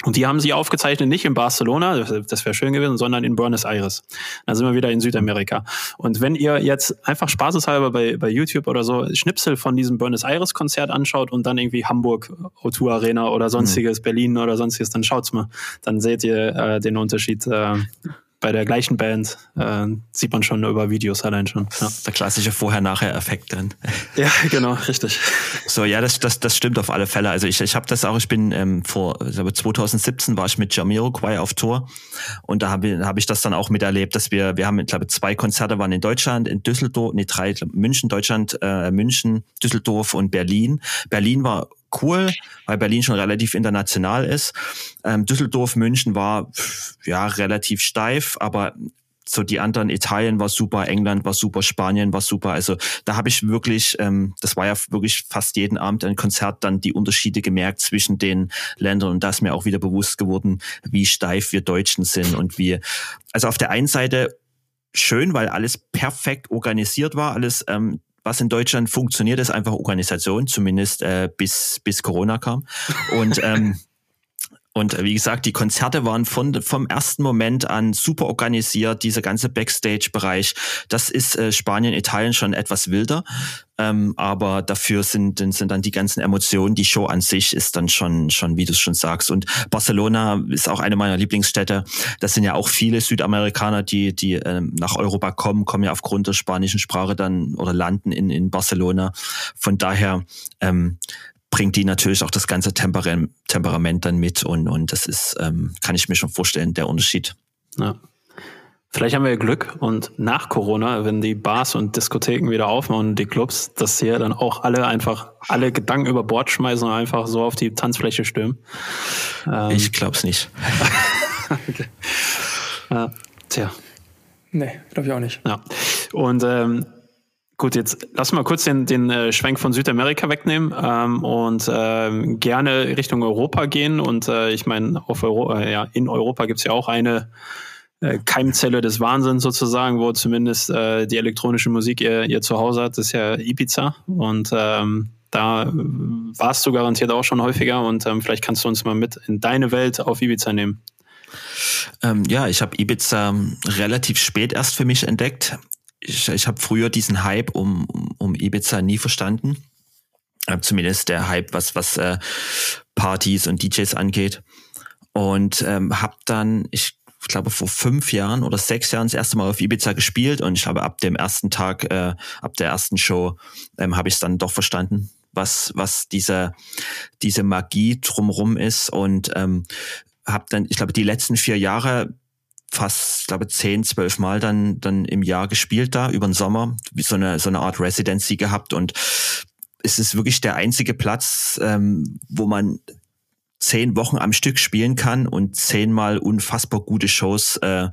Und die haben sie aufgezeichnet nicht in Barcelona, das wäre schön gewesen, sondern in Buenos Aires. Dann sind wir wieder in Südamerika. Und wenn ihr jetzt einfach spaßeshalber bei, bei YouTube oder so Schnipsel von diesem Buenos Aires Konzert anschaut und dann irgendwie Hamburg, O2 Arena oder sonstiges, mhm. Berlin oder sonstiges, dann schaut's mal. Dann seht ihr äh, den Unterschied. Äh, bei der gleichen Band äh, sieht man schon über Videos allein schon. Ja. Der klassische Vorher-Nachher-Effekt dann. Ja, genau, richtig. So, ja, das, das, das stimmt auf alle Fälle. Also ich, ich habe das auch, ich bin ähm, vor also 2017 war ich mit Jamiroquai auf Tour und da habe hab ich das dann auch miterlebt, dass wir, wir haben, ich glaube, zwei Konzerte waren in Deutschland, in Düsseldorf, nee, drei, München, Deutschland, äh, München, Düsseldorf und Berlin. Berlin war cool, weil Berlin schon relativ international ist. Ähm, Düsseldorf, München war ja relativ steif, aber so die anderen Italien war super, England war super, Spanien war super. Also da habe ich wirklich, ähm, das war ja wirklich fast jeden Abend ein Konzert, dann die Unterschiede gemerkt zwischen den Ländern und da ist mir auch wieder bewusst geworden, wie steif wir Deutschen sind und wie, also auf der einen Seite schön, weil alles perfekt organisiert war, alles ähm, was in Deutschland funktioniert, ist einfach Organisation, zumindest äh, bis, bis Corona kam. Und ähm, Und wie gesagt, die Konzerte waren von, vom ersten Moment an super organisiert, dieser ganze Backstage-Bereich. Das ist äh, Spanien, Italien schon etwas wilder. Ähm, aber dafür sind, sind dann die ganzen Emotionen, die Show an sich ist dann schon, schon wie du es schon sagst. Und Barcelona ist auch eine meiner Lieblingsstädte. Das sind ja auch viele Südamerikaner, die, die ähm, nach Europa kommen, kommen ja aufgrund der spanischen Sprache dann oder landen in, in Barcelona. Von daher ähm, bringt die natürlich auch das ganze Temperament dann mit und, und das ist, ähm, kann ich mir schon vorstellen, der Unterschied. Ja. Vielleicht haben wir Glück und nach Corona, wenn die Bars und Diskotheken wieder aufmachen und die Clubs, dass hier dann auch alle einfach alle Gedanken über Bord schmeißen und einfach so auf die Tanzfläche stürmen. Ähm. Ich glaub's nicht. okay. Ja, tja. Nee, glaube ich auch nicht. Ja. Und ähm, Gut, jetzt lass mal kurz den, den äh, Schwenk von Südamerika wegnehmen ähm, und ähm, gerne Richtung Europa gehen. Und äh, ich meine, auf Euro äh, ja, in Europa gibt's ja auch eine äh, Keimzelle des Wahnsinns sozusagen, wo zumindest äh, die elektronische Musik ihr, ihr Zuhause hat, das ist ja Ibiza. Und ähm, da warst du garantiert auch schon häufiger und ähm, vielleicht kannst du uns mal mit in deine Welt auf Ibiza nehmen. Ähm, ja, ich habe Ibiza relativ spät erst für mich entdeckt ich, ich habe früher diesen Hype um, um, um Ibiza nie verstanden. Äh, zumindest der Hype, was, was äh, Partys und DJs angeht. Und ähm, habe dann, ich ich glaube, vor fünf Jahren oder sechs Jahren das erste Mal auf Ibiza gespielt und ich habe ab dem ersten Tag, äh, ab der ersten Show, ähm, habe ich es dann doch verstanden, was, was diese, diese Magie drumrum ist und ähm, habe dann, ich glaube, die letzten vier Jahre fast, ich glaube, zehn, zwölf Mal dann, dann im Jahr gespielt da über den Sommer, wie so eine, so eine Art Residency gehabt und es ist wirklich der einzige Platz, ähm, wo man zehn Wochen am Stück spielen kann und zehnmal unfassbar gute Shows äh,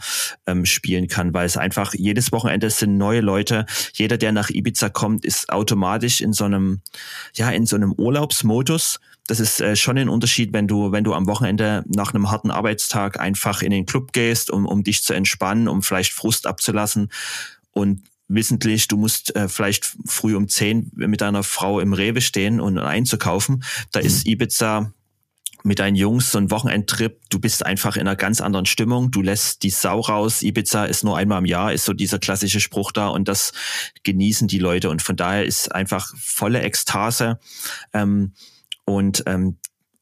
ähm, spielen kann, weil es einfach jedes Wochenende sind neue Leute. Jeder, der nach Ibiza kommt, ist automatisch in so einem, ja, in so einem Urlaubsmodus. Das ist äh, schon ein Unterschied, wenn du, wenn du am Wochenende nach einem harten Arbeitstag einfach in den Club gehst, um, um dich zu entspannen, um vielleicht Frust abzulassen und wissentlich, du musst äh, vielleicht früh um zehn mit deiner Frau im Rewe stehen und einzukaufen. Da ist Ibiza mit deinen Jungs so ein Wochenendtrip, du bist einfach in einer ganz anderen Stimmung, du lässt die Sau raus, Ibiza ist nur einmal im Jahr, ist so dieser klassische Spruch da und das genießen die Leute. Und von daher ist einfach volle Ekstase. Ähm, und ähm,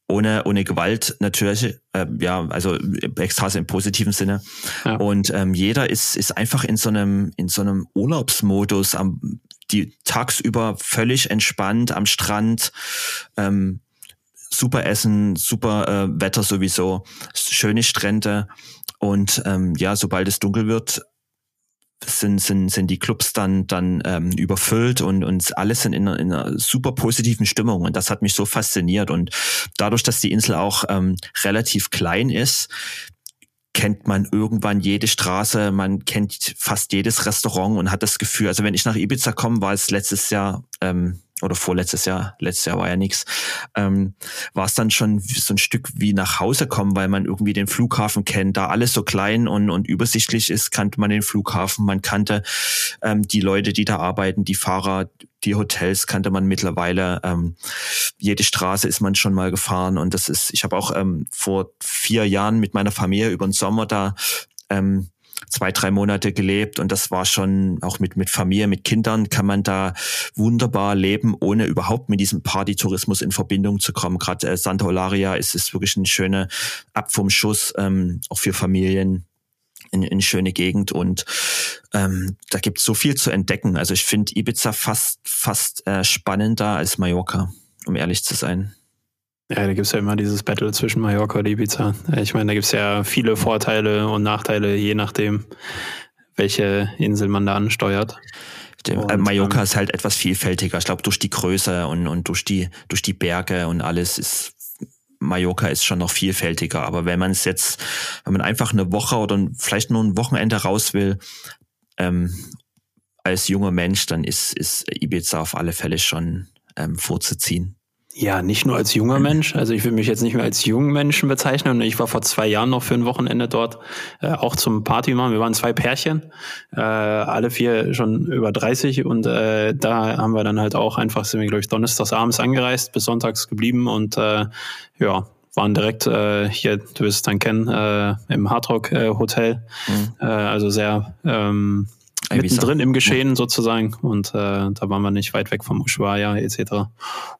ohne, ohne Gewalt natürlich, äh, ja, also Ekstase im positiven Sinne. Ja. Und ähm, jeder ist, ist einfach in so einem, in so einem Urlaubsmodus am, die tagsüber völlig entspannt am Strand, ähm, super Essen, super äh, Wetter sowieso, schöne Strände und ähm, ja, sobald es dunkel wird, sind, sind, sind die Clubs dann, dann ähm, überfüllt und, und alles sind in einer, in einer super positiven Stimmung. Und das hat mich so fasziniert. Und dadurch, dass die Insel auch ähm, relativ klein ist, kennt man irgendwann jede Straße, man kennt fast jedes Restaurant und hat das Gefühl, also wenn ich nach Ibiza komme, war es letztes Jahr ähm, oder vorletztes Jahr, letztes Jahr war ja nichts, ähm, war es dann schon so ein Stück wie nach Hause kommen, weil man irgendwie den Flughafen kennt, da alles so klein und, und übersichtlich ist, kannte man den Flughafen, man kannte ähm, die Leute, die da arbeiten, die Fahrer, die Hotels kannte man mittlerweile. Ähm, jede Straße ist man schon mal gefahren und das ist, ich habe auch ähm, vor vier Jahren mit meiner Familie über den Sommer da ähm, zwei, drei Monate gelebt und das war schon auch mit, mit Familie, mit Kindern kann man da wunderbar leben, ohne überhaupt mit diesem Partytourismus in Verbindung zu kommen. Gerade äh, Santa Olaria ist, ist wirklich eine schöne Ab vom Schuss, ähm, auch für Familien. In, in schöne Gegend und ähm, da gibt es so viel zu entdecken. Also ich finde Ibiza fast fast äh, spannender als Mallorca, um ehrlich zu sein. Ja, da gibt's ja immer dieses Battle zwischen Mallorca und Ibiza. Ich meine, da gibt's ja viele Vorteile und Nachteile, je nachdem, welche Insel man da ansteuert. Und, Mallorca ähm, ist halt etwas vielfältiger. Ich glaube, durch die Größe und, und durch, die, durch die Berge und alles ist Mallorca ist schon noch vielfältiger. Aber wenn man es jetzt, wenn man einfach eine Woche oder vielleicht nur ein Wochenende raus will, ähm, als junger Mensch, dann ist, ist Ibiza auf alle Fälle schon ähm, vorzuziehen. Ja, nicht nur als junger Mensch. Also ich will mich jetzt nicht mehr als jungen Menschen bezeichnen. Ich war vor zwei Jahren noch für ein Wochenende dort, äh, auch zum Party machen. Wir waren zwei Pärchen, äh, alle vier schon über 30 und äh, da haben wir dann halt auch einfach, sind wir glaube ich donnerstags abends angereist, bis sonntags geblieben und äh, ja, waren direkt äh, hier, du wirst es dann kennen, äh, im Hardrock äh, Hotel. Mhm. Äh, also sehr ähm, mittendrin im Geschehen sozusagen und äh, da waren wir nicht weit weg vom Ushuaia etc.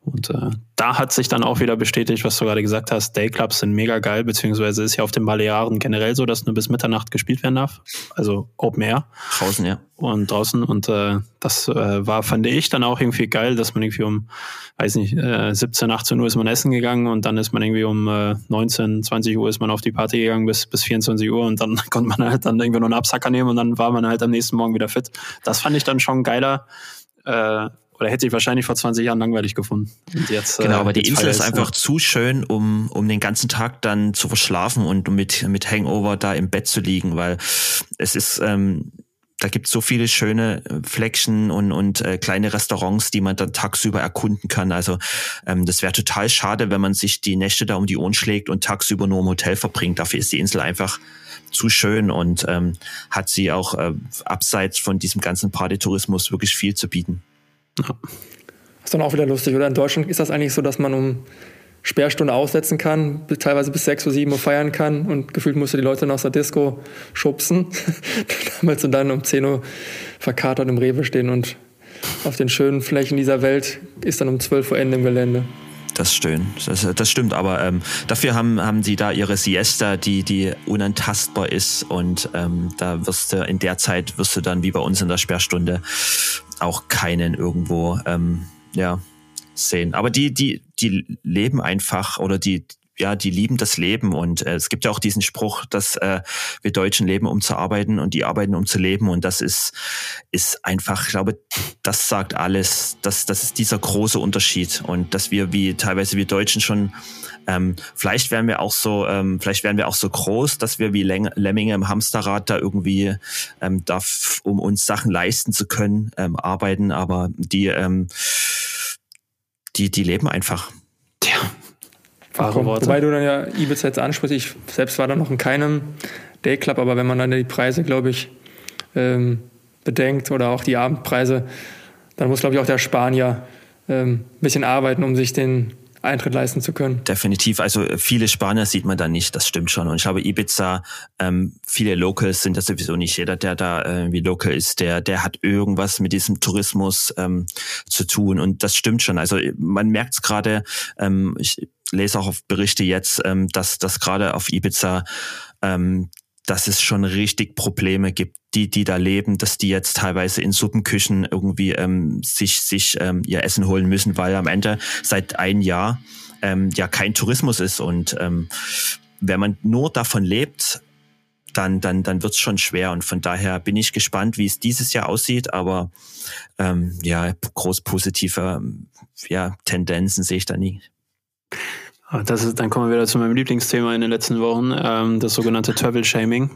Und äh, da hat sich dann auch wieder bestätigt, was du gerade gesagt hast, Dayclubs sind mega geil, beziehungsweise ist ja auf den Balearen generell so, dass nur bis Mitternacht gespielt werden darf, also Open Air. Draußen, ja. Und draußen und äh, das äh, war, fand ich dann auch irgendwie geil, dass man irgendwie um, weiß nicht, äh, 17, 18 Uhr ist man essen gegangen und dann ist man irgendwie um äh, 19, 20 Uhr ist man auf die Party gegangen bis, bis 24 Uhr und dann konnte man halt dann irgendwie noch einen Absacker nehmen und dann war man halt am nächsten Morgen wieder fit. Das fand ich dann schon geiler. Äh, oder hätte ich wahrscheinlich vor 20 Jahren langweilig gefunden. Und jetzt, genau, äh, aber die Insel ist einfach zu schön, um, um den ganzen Tag dann zu verschlafen und mit, mit Hangover da im Bett zu liegen, weil es ist, ähm, da gibt es so viele schöne äh, Fleckchen und, und äh, kleine Restaurants, die man dann tagsüber erkunden kann. Also ähm, das wäre total schade, wenn man sich die Nächte da um die Ohren schlägt und tagsüber nur im Hotel verbringt. Dafür ist die Insel einfach zu schön und ähm, hat sie auch äh, abseits von diesem ganzen Partytourismus wirklich viel zu bieten. Ja. ist dann auch wieder lustig, oder? In Deutschland ist das eigentlich so, dass man um Sperrstunde aussetzen kann, teilweise bis 6 Uhr, 7 Uhr feiern kann und gefühlt musst du die Leute noch aus der Disco schubsen. Damals und dann um 10 Uhr verkatert im Rewe stehen und auf den schönen Flächen dieser Welt ist dann um 12 Uhr Ende im Gelände. Das stimmt, das, das stimmt, aber ähm, dafür haben, haben sie da ihre Siesta, die, die unantastbar ist und ähm, da wirst du in der Zeit wirst du dann wie bei uns in der Sperrstunde auch keinen irgendwo ähm, ja, sehen. Aber die, die, die leben einfach oder die, ja, die lieben das Leben. Und äh, es gibt ja auch diesen Spruch, dass äh, wir Deutschen leben, um zu arbeiten und die arbeiten, um zu leben. Und das ist ist einfach, ich glaube, das sagt alles, dass das ist dieser große Unterschied. Und dass wir wie teilweise wir Deutschen schon ähm, vielleicht werden wir auch so, ähm, vielleicht werden wir auch so groß, dass wir wie Läng Lemminge im Hamsterrad da irgendwie ähm, darf, um uns Sachen leisten zu können, ähm, arbeiten, aber die ähm, die die leben einfach. Tja, Wahre Worte. Wobei du dann ja Ibiza jetzt ansprichst, ich selbst war da noch in keinem Dayclub, aber wenn man dann die Preise, glaube ich, ähm, bedenkt oder auch die Abendpreise, dann muss, glaube ich, auch der Spanier ähm, ein bisschen arbeiten, um sich den Eintritt leisten zu können. Definitiv. Also äh, viele Spanier sieht man da nicht, das stimmt schon. Und ich glaube, Ibiza, ähm, viele Locals sind das sowieso nicht. Jeder, der da äh, wie Local ist, der, der hat irgendwas mit diesem Tourismus ähm, zu tun. Und das stimmt schon. Also man merkt es gerade, ähm, ich lese auch auf Berichte jetzt, ähm, dass, dass gerade auf Ibiza ähm, dass es schon richtig Probleme gibt, die, die da leben, dass die jetzt teilweise in Suppenküchen irgendwie ähm, sich, sich ähm, ihr Essen holen müssen, weil am Ende seit ein Jahr ähm, ja kein Tourismus ist. Und ähm, wenn man nur davon lebt, dann, dann, dann wird's schon schwer. Und von daher bin ich gespannt, wie es dieses Jahr aussieht. Aber ähm, ja, groß positive ja, Tendenzen sehe ich da nie. Ah, das ist, dann kommen wir wieder zu meinem Lieblingsthema in den letzten Wochen, ähm, das sogenannte Travel Shaming.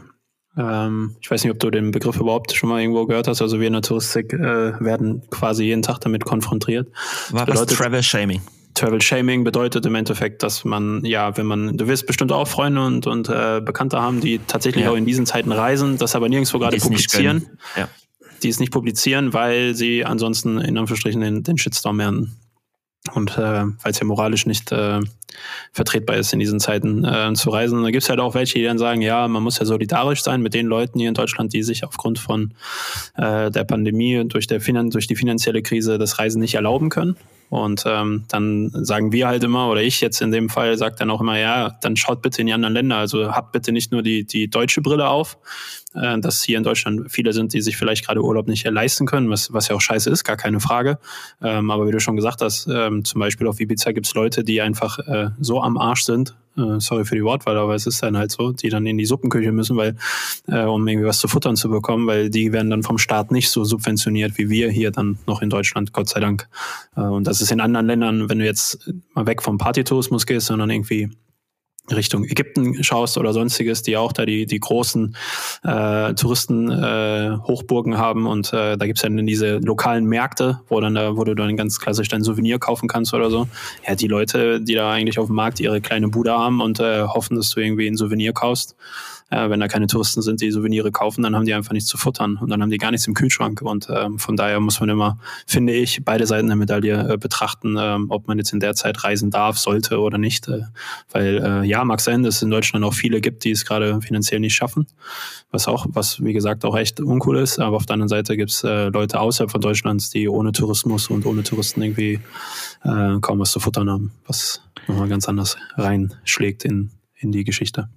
Ähm, ich weiß nicht, ob du den Begriff überhaupt schon mal irgendwo gehört hast. Also wir in der Touristik äh, werden quasi jeden Tag damit konfrontiert. Was bedeutet Travel Shaming? Travel Shaming bedeutet im Endeffekt, dass man, ja, wenn man, du wirst bestimmt auch Freunde und, und äh, Bekannte haben, die tatsächlich ja. auch in diesen Zeiten reisen, das aber nirgendwo gerade publizieren. Ja. Die es nicht publizieren, weil sie ansonsten in Anführungsstrichen den, den Shitstorm ernten. Und äh, weil es ja moralisch nicht äh, vertretbar ist, in diesen Zeiten äh, zu reisen. Und da gibt es halt auch welche, die dann sagen, ja, man muss ja solidarisch sein mit den Leuten hier in Deutschland, die sich aufgrund von äh, der Pandemie und durch, der Finan durch die finanzielle Krise das Reisen nicht erlauben können. Und ähm, dann sagen wir halt immer, oder ich jetzt in dem Fall sage dann auch immer, ja, dann schaut bitte in die anderen Länder. Also habt bitte nicht nur die, die deutsche Brille auf, äh, dass hier in Deutschland viele sind, die sich vielleicht gerade Urlaub nicht leisten können, was, was ja auch scheiße ist, gar keine Frage. Ähm, aber wie du schon gesagt hast, ähm, zum Beispiel auf Ibiza gibt es Leute, die einfach äh, so am Arsch sind, äh, sorry für die Wortwahl, aber es ist dann halt so, die dann in die Suppenküche müssen, weil, äh, um irgendwie was zu futtern zu bekommen, weil die werden dann vom Staat nicht so subventioniert wie wir hier dann noch in Deutschland, Gott sei Dank. Äh, und das ist in anderen Ländern, wenn du jetzt mal weg vom Partytourismus gehst, sondern irgendwie Richtung Ägypten schaust oder sonstiges, die auch da die, die großen äh, Touristen äh, haben und äh, da gibt's dann diese lokalen Märkte, wo dann da, wo du dann ganz klassisch dein Souvenir kaufen kannst oder so. Ja, die Leute, die da eigentlich auf dem Markt ihre kleine Bude haben und äh, hoffen, dass du irgendwie ein Souvenir kaufst, äh, wenn da keine Touristen sind, die Souvenire kaufen, dann haben die einfach nichts zu futtern und dann haben die gar nichts im Kühlschrank. Und ähm, von daher muss man immer, finde ich, beide Seiten der Medaille äh, betrachten, äh, ob man jetzt in der Zeit reisen darf, sollte oder nicht. Äh, weil äh, ja, mag sein, dass es in Deutschland auch viele gibt, die es gerade finanziell nicht schaffen, was auch, was wie gesagt auch echt uncool ist. Aber auf der anderen Seite gibt es äh, Leute außerhalb von Deutschlands, die ohne Tourismus und ohne Touristen irgendwie äh, kaum was zu futtern haben, was nochmal ganz anders reinschlägt in, in die Geschichte.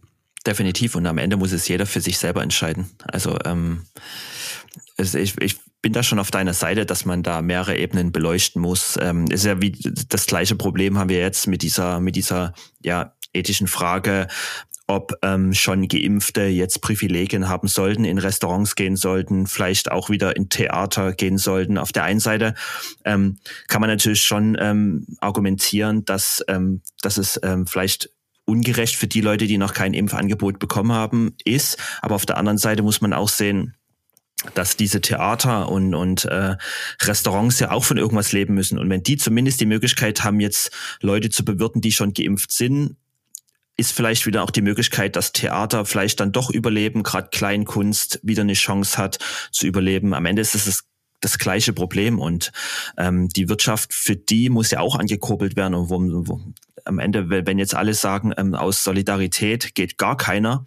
Definitiv. Und am Ende muss es jeder für sich selber entscheiden. Also ähm, ich, ich bin da schon auf deiner Seite, dass man da mehrere Ebenen beleuchten muss. Ähm, ist ja wie das gleiche Problem haben wir jetzt mit dieser, mit dieser ja, ethischen Frage, ob ähm, schon Geimpfte jetzt Privilegien haben sollten, in Restaurants gehen sollten, vielleicht auch wieder in Theater gehen sollten. Auf der einen Seite ähm, kann man natürlich schon ähm, argumentieren, dass, ähm, dass es ähm, vielleicht ungerecht für die Leute, die noch kein Impfangebot bekommen haben, ist. Aber auf der anderen Seite muss man auch sehen, dass diese Theater und, und äh, Restaurants ja auch von irgendwas leben müssen. Und wenn die zumindest die Möglichkeit haben, jetzt Leute zu bewirten, die schon geimpft sind, ist vielleicht wieder auch die Möglichkeit, dass Theater vielleicht dann doch überleben, gerade Kleinkunst wieder eine Chance hat zu überleben. Am Ende ist es das, das gleiche Problem und ähm, die Wirtschaft für die muss ja auch angekurbelt werden und wo, wo, am Ende, wenn jetzt alle sagen, ähm, aus Solidarität geht gar keiner,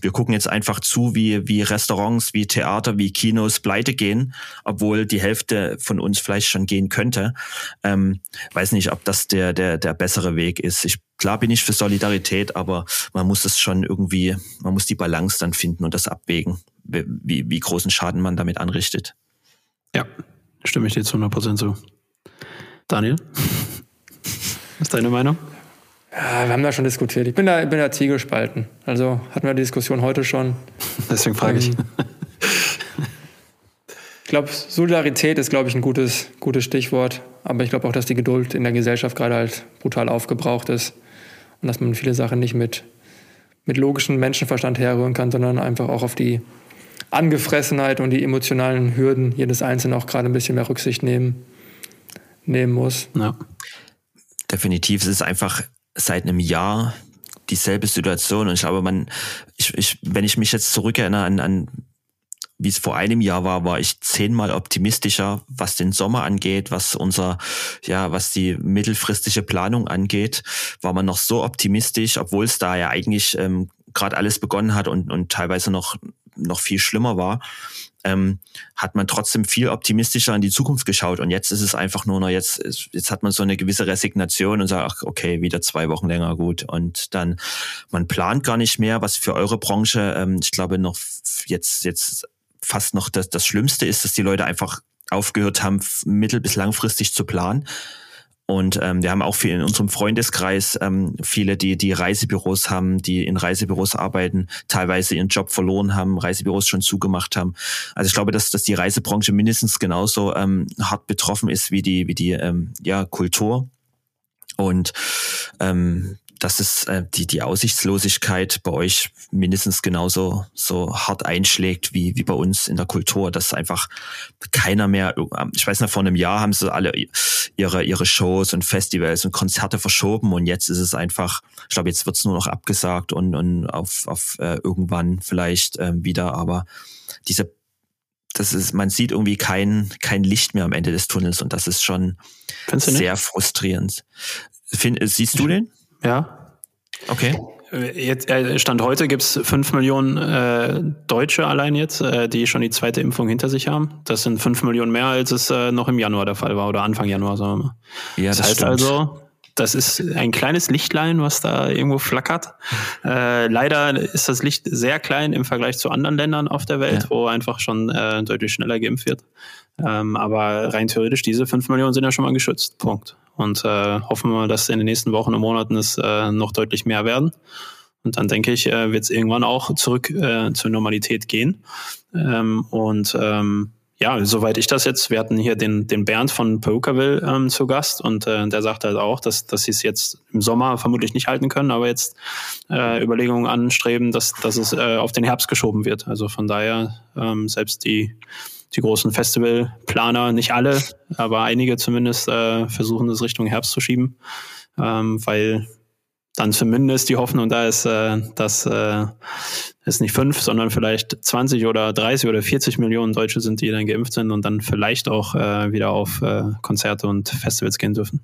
wir gucken jetzt einfach zu, wie, wie Restaurants, wie Theater, wie Kinos pleite gehen, obwohl die Hälfte von uns vielleicht schon gehen könnte. Ähm, weiß nicht, ob das der, der, der bessere Weg ist. Ich, klar bin ich für Solidarität, aber man muss es schon irgendwie, man muss die Balance dann finden und das abwägen, wie, wie großen Schaden man damit anrichtet. Ja, stimme ich dir zu 100% zu. Daniel, was ist deine Meinung? Ja, wir haben da schon diskutiert. Ich bin da, bin da zielgespalten. Also hatten wir die Diskussion heute schon. Deswegen frage ich. Ähm, ich glaube, Solidarität ist, glaube ich, ein gutes, gutes Stichwort. Aber ich glaube auch, dass die Geduld in der Gesellschaft gerade halt brutal aufgebraucht ist. Und dass man viele Sachen nicht mit, mit logischem Menschenverstand herrühren kann, sondern einfach auch auf die Angefressenheit und die emotionalen Hürden jedes Einzelnen auch gerade ein bisschen mehr Rücksicht nehmen, nehmen muss. Ja. Definitiv. Es ist einfach seit einem Jahr dieselbe Situation. Und ich glaube, man, ich, ich, wenn ich mich jetzt zurückerinnere an, an wie es vor einem Jahr war, war ich zehnmal optimistischer, was den Sommer angeht, was unser, ja, was die mittelfristige Planung angeht, war man noch so optimistisch, obwohl es da ja eigentlich ähm, gerade alles begonnen hat und, und teilweise noch, noch viel schlimmer war ähm, hat man trotzdem viel optimistischer in die Zukunft geschaut. Und jetzt ist es einfach nur noch, jetzt, jetzt hat man so eine gewisse Resignation und sagt, ach, okay, wieder zwei Wochen länger, gut. Und dann, man plant gar nicht mehr, was für eure Branche, ähm, ich glaube, noch jetzt, jetzt fast noch das, das Schlimmste ist, dass die Leute einfach aufgehört haben, mittel- bis langfristig zu planen und ähm, wir haben auch viel in unserem Freundeskreis ähm, viele, die die Reisebüros haben, die in Reisebüros arbeiten, teilweise ihren Job verloren haben, Reisebüros schon zugemacht haben. Also ich glaube, dass, dass die Reisebranche mindestens genauso ähm, hart betroffen ist wie die wie die ähm, ja Kultur. Und ähm, dass es äh, die, die Aussichtslosigkeit bei euch mindestens genauso so hart einschlägt wie, wie bei uns in der Kultur, dass einfach keiner mehr, ich weiß noch, vor einem Jahr haben sie alle ihre, ihre Shows und Festivals und Konzerte verschoben und jetzt ist es einfach, ich glaube, jetzt wird es nur noch abgesagt und, und auf, auf äh, irgendwann vielleicht äh, wieder, aber diese das ist, man sieht irgendwie kein, kein Licht mehr am Ende des Tunnels und das ist schon sehr frustrierend. Find, siehst du den? Ja. Okay. Jetzt, äh, Stand heute gibt es fünf Millionen äh, Deutsche allein jetzt, äh, die schon die zweite Impfung hinter sich haben. Das sind fünf Millionen mehr, als es äh, noch im Januar der Fall war oder Anfang Januar, sagen wir mal. Ja, das, das heißt stimmt. also, das ist ein kleines Lichtlein, was da irgendwo flackert. Äh, leider ist das Licht sehr klein im Vergleich zu anderen Ländern auf der Welt, ja. wo einfach schon äh, deutlich schneller geimpft wird. Ähm, aber rein theoretisch, diese fünf Millionen sind ja schon mal geschützt. Punkt. Und äh, hoffen wir, dass in den nächsten Wochen und Monaten es äh, noch deutlich mehr werden. Und dann denke ich, äh, wird es irgendwann auch zurück äh, zur Normalität gehen. Ähm, und ähm, ja, soweit ich das jetzt, wir hatten hier den, den Bernd von Perukaville ähm, zu Gast und äh, der sagt halt auch, dass, dass sie es jetzt im Sommer vermutlich nicht halten können, aber jetzt äh, Überlegungen anstreben, dass, dass es äh, auf den Herbst geschoben wird. Also von daher ähm, selbst die die großen Festivalplaner, nicht alle, aber einige zumindest äh, versuchen das Richtung Herbst zu schieben, ähm, weil dann zumindest die Hoffnung da ist, äh, dass äh, es nicht fünf, sondern vielleicht 20 oder 30 oder 40 Millionen Deutsche sind, die dann geimpft sind und dann vielleicht auch äh, wieder auf äh, Konzerte und Festivals gehen dürfen.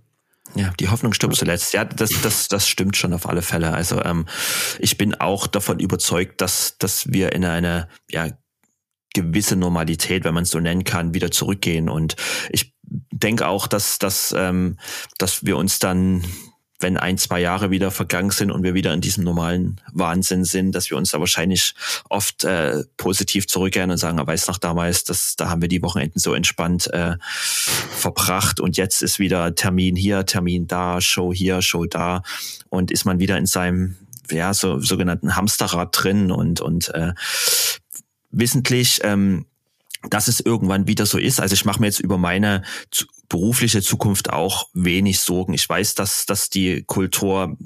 Ja, die Hoffnung stirbt zuletzt. Ja, das, das, das stimmt schon auf alle Fälle. Also ähm, ich bin auch davon überzeugt, dass, dass wir in eine ja, gewisse Normalität, wenn man es so nennen kann, wieder zurückgehen. Und ich denke auch, dass, dass, ähm, dass wir uns dann wenn ein, zwei Jahre wieder vergangen sind und wir wieder in diesem normalen Wahnsinn sind, dass wir uns da wahrscheinlich oft äh, positiv zurückkehren und sagen, er weiß noch damals, dass da haben wir die Wochenenden so entspannt äh, verbracht und jetzt ist wieder Termin hier, Termin da, Show hier, Show da und ist man wieder in seinem ja so sogenannten Hamsterrad drin und und äh, wissentlich, ähm, dass es irgendwann wieder so ist. Also ich mache mir jetzt über meine zu, berufliche Zukunft auch wenig Sorgen. Ich weiß, dass, dass die Kultur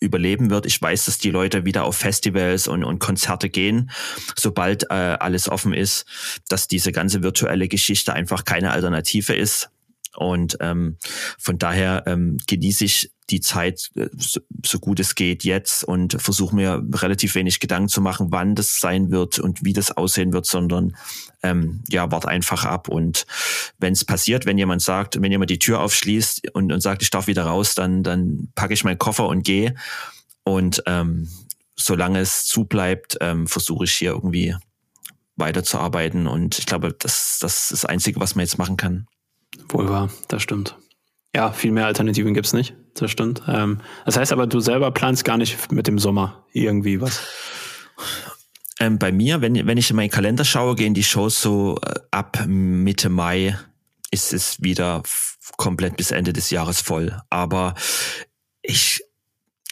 überleben wird. Ich weiß, dass die Leute wieder auf Festivals und, und Konzerte gehen, sobald äh, alles offen ist, dass diese ganze virtuelle Geschichte einfach keine Alternative ist. Und ähm, von daher ähm, genieße ich die Zeit äh, so, gut es geht jetzt und versuche mir relativ wenig Gedanken zu machen, wann das sein wird und wie das aussehen wird, sondern ähm, ja, wart einfach ab. Und wenn es passiert, wenn jemand sagt, wenn jemand die Tür aufschließt und, und sagt, ich darf wieder raus, dann, dann packe ich meinen Koffer und gehe. Und ähm, solange es zubleibt, ähm, versuche ich hier irgendwie weiterzuarbeiten. Und ich glaube, das, das ist das Einzige, was man jetzt machen kann. Wohl wahr, das stimmt. Ja, viel mehr Alternativen gibt's nicht. Das stimmt. Ähm, das heißt aber, du selber planst gar nicht mit dem Sommer irgendwie was. Ähm, bei mir, wenn, wenn ich in meinen Kalender schaue, gehen die Shows so äh, ab Mitte Mai ist es wieder komplett bis Ende des Jahres voll. Aber ich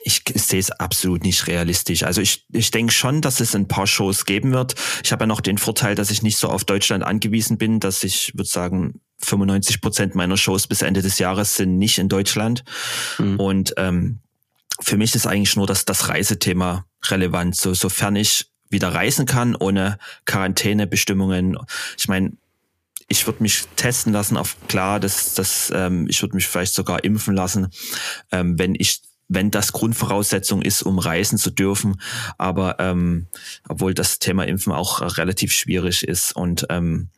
ich sehe es absolut nicht realistisch. Also ich, ich denke schon, dass es ein paar Shows geben wird. Ich habe ja noch den Vorteil, dass ich nicht so auf Deutschland angewiesen bin, dass ich würde sagen, 95 Prozent meiner Shows bis Ende des Jahres sind nicht in Deutschland. Mhm. Und ähm, für mich ist eigentlich nur das, das Reisethema relevant. So, sofern ich wieder reisen kann, ohne Quarantänebestimmungen. Ich meine, ich würde mich testen lassen auf klar, dass das ähm, ich würde mich vielleicht sogar impfen lassen, ähm, wenn ich wenn das Grundvoraussetzung ist, um reisen zu dürfen. Aber ähm, obwohl das Thema Impfen auch relativ schwierig ist. Und ähm,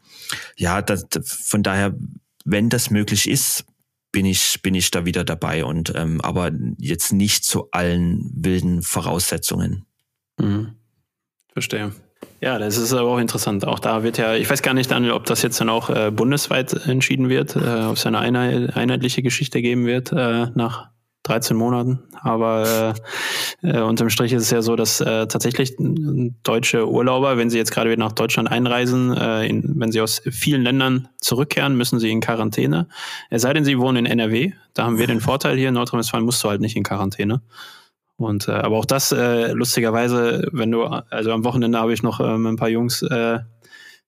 ja, das, von daher, wenn das möglich ist, bin ich, bin ich da wieder dabei. Und ähm, aber jetzt nicht zu allen wilden Voraussetzungen. Mhm. Verstehe. Ja, das ist aber auch interessant. Auch da wird ja, ich weiß gar nicht, Daniel, ob das jetzt dann auch äh, bundesweit entschieden wird, äh, ob es eine einheitliche Geschichte geben wird äh, nach 13 Monaten. Aber äh, äh, unterm Strich ist es ja so, dass äh, tatsächlich deutsche Urlauber, wenn sie jetzt gerade wieder nach Deutschland einreisen, äh, in, wenn sie aus vielen Ländern zurückkehren, müssen sie in Quarantäne. Es sei denn, sie wohnen in NRW. Da haben wir den Vorteil hier in Nordrhein-Westfalen musst du halt nicht in Quarantäne. Und äh, aber auch das äh, lustigerweise, wenn du also am Wochenende habe ich noch äh, mit ein paar Jungs äh,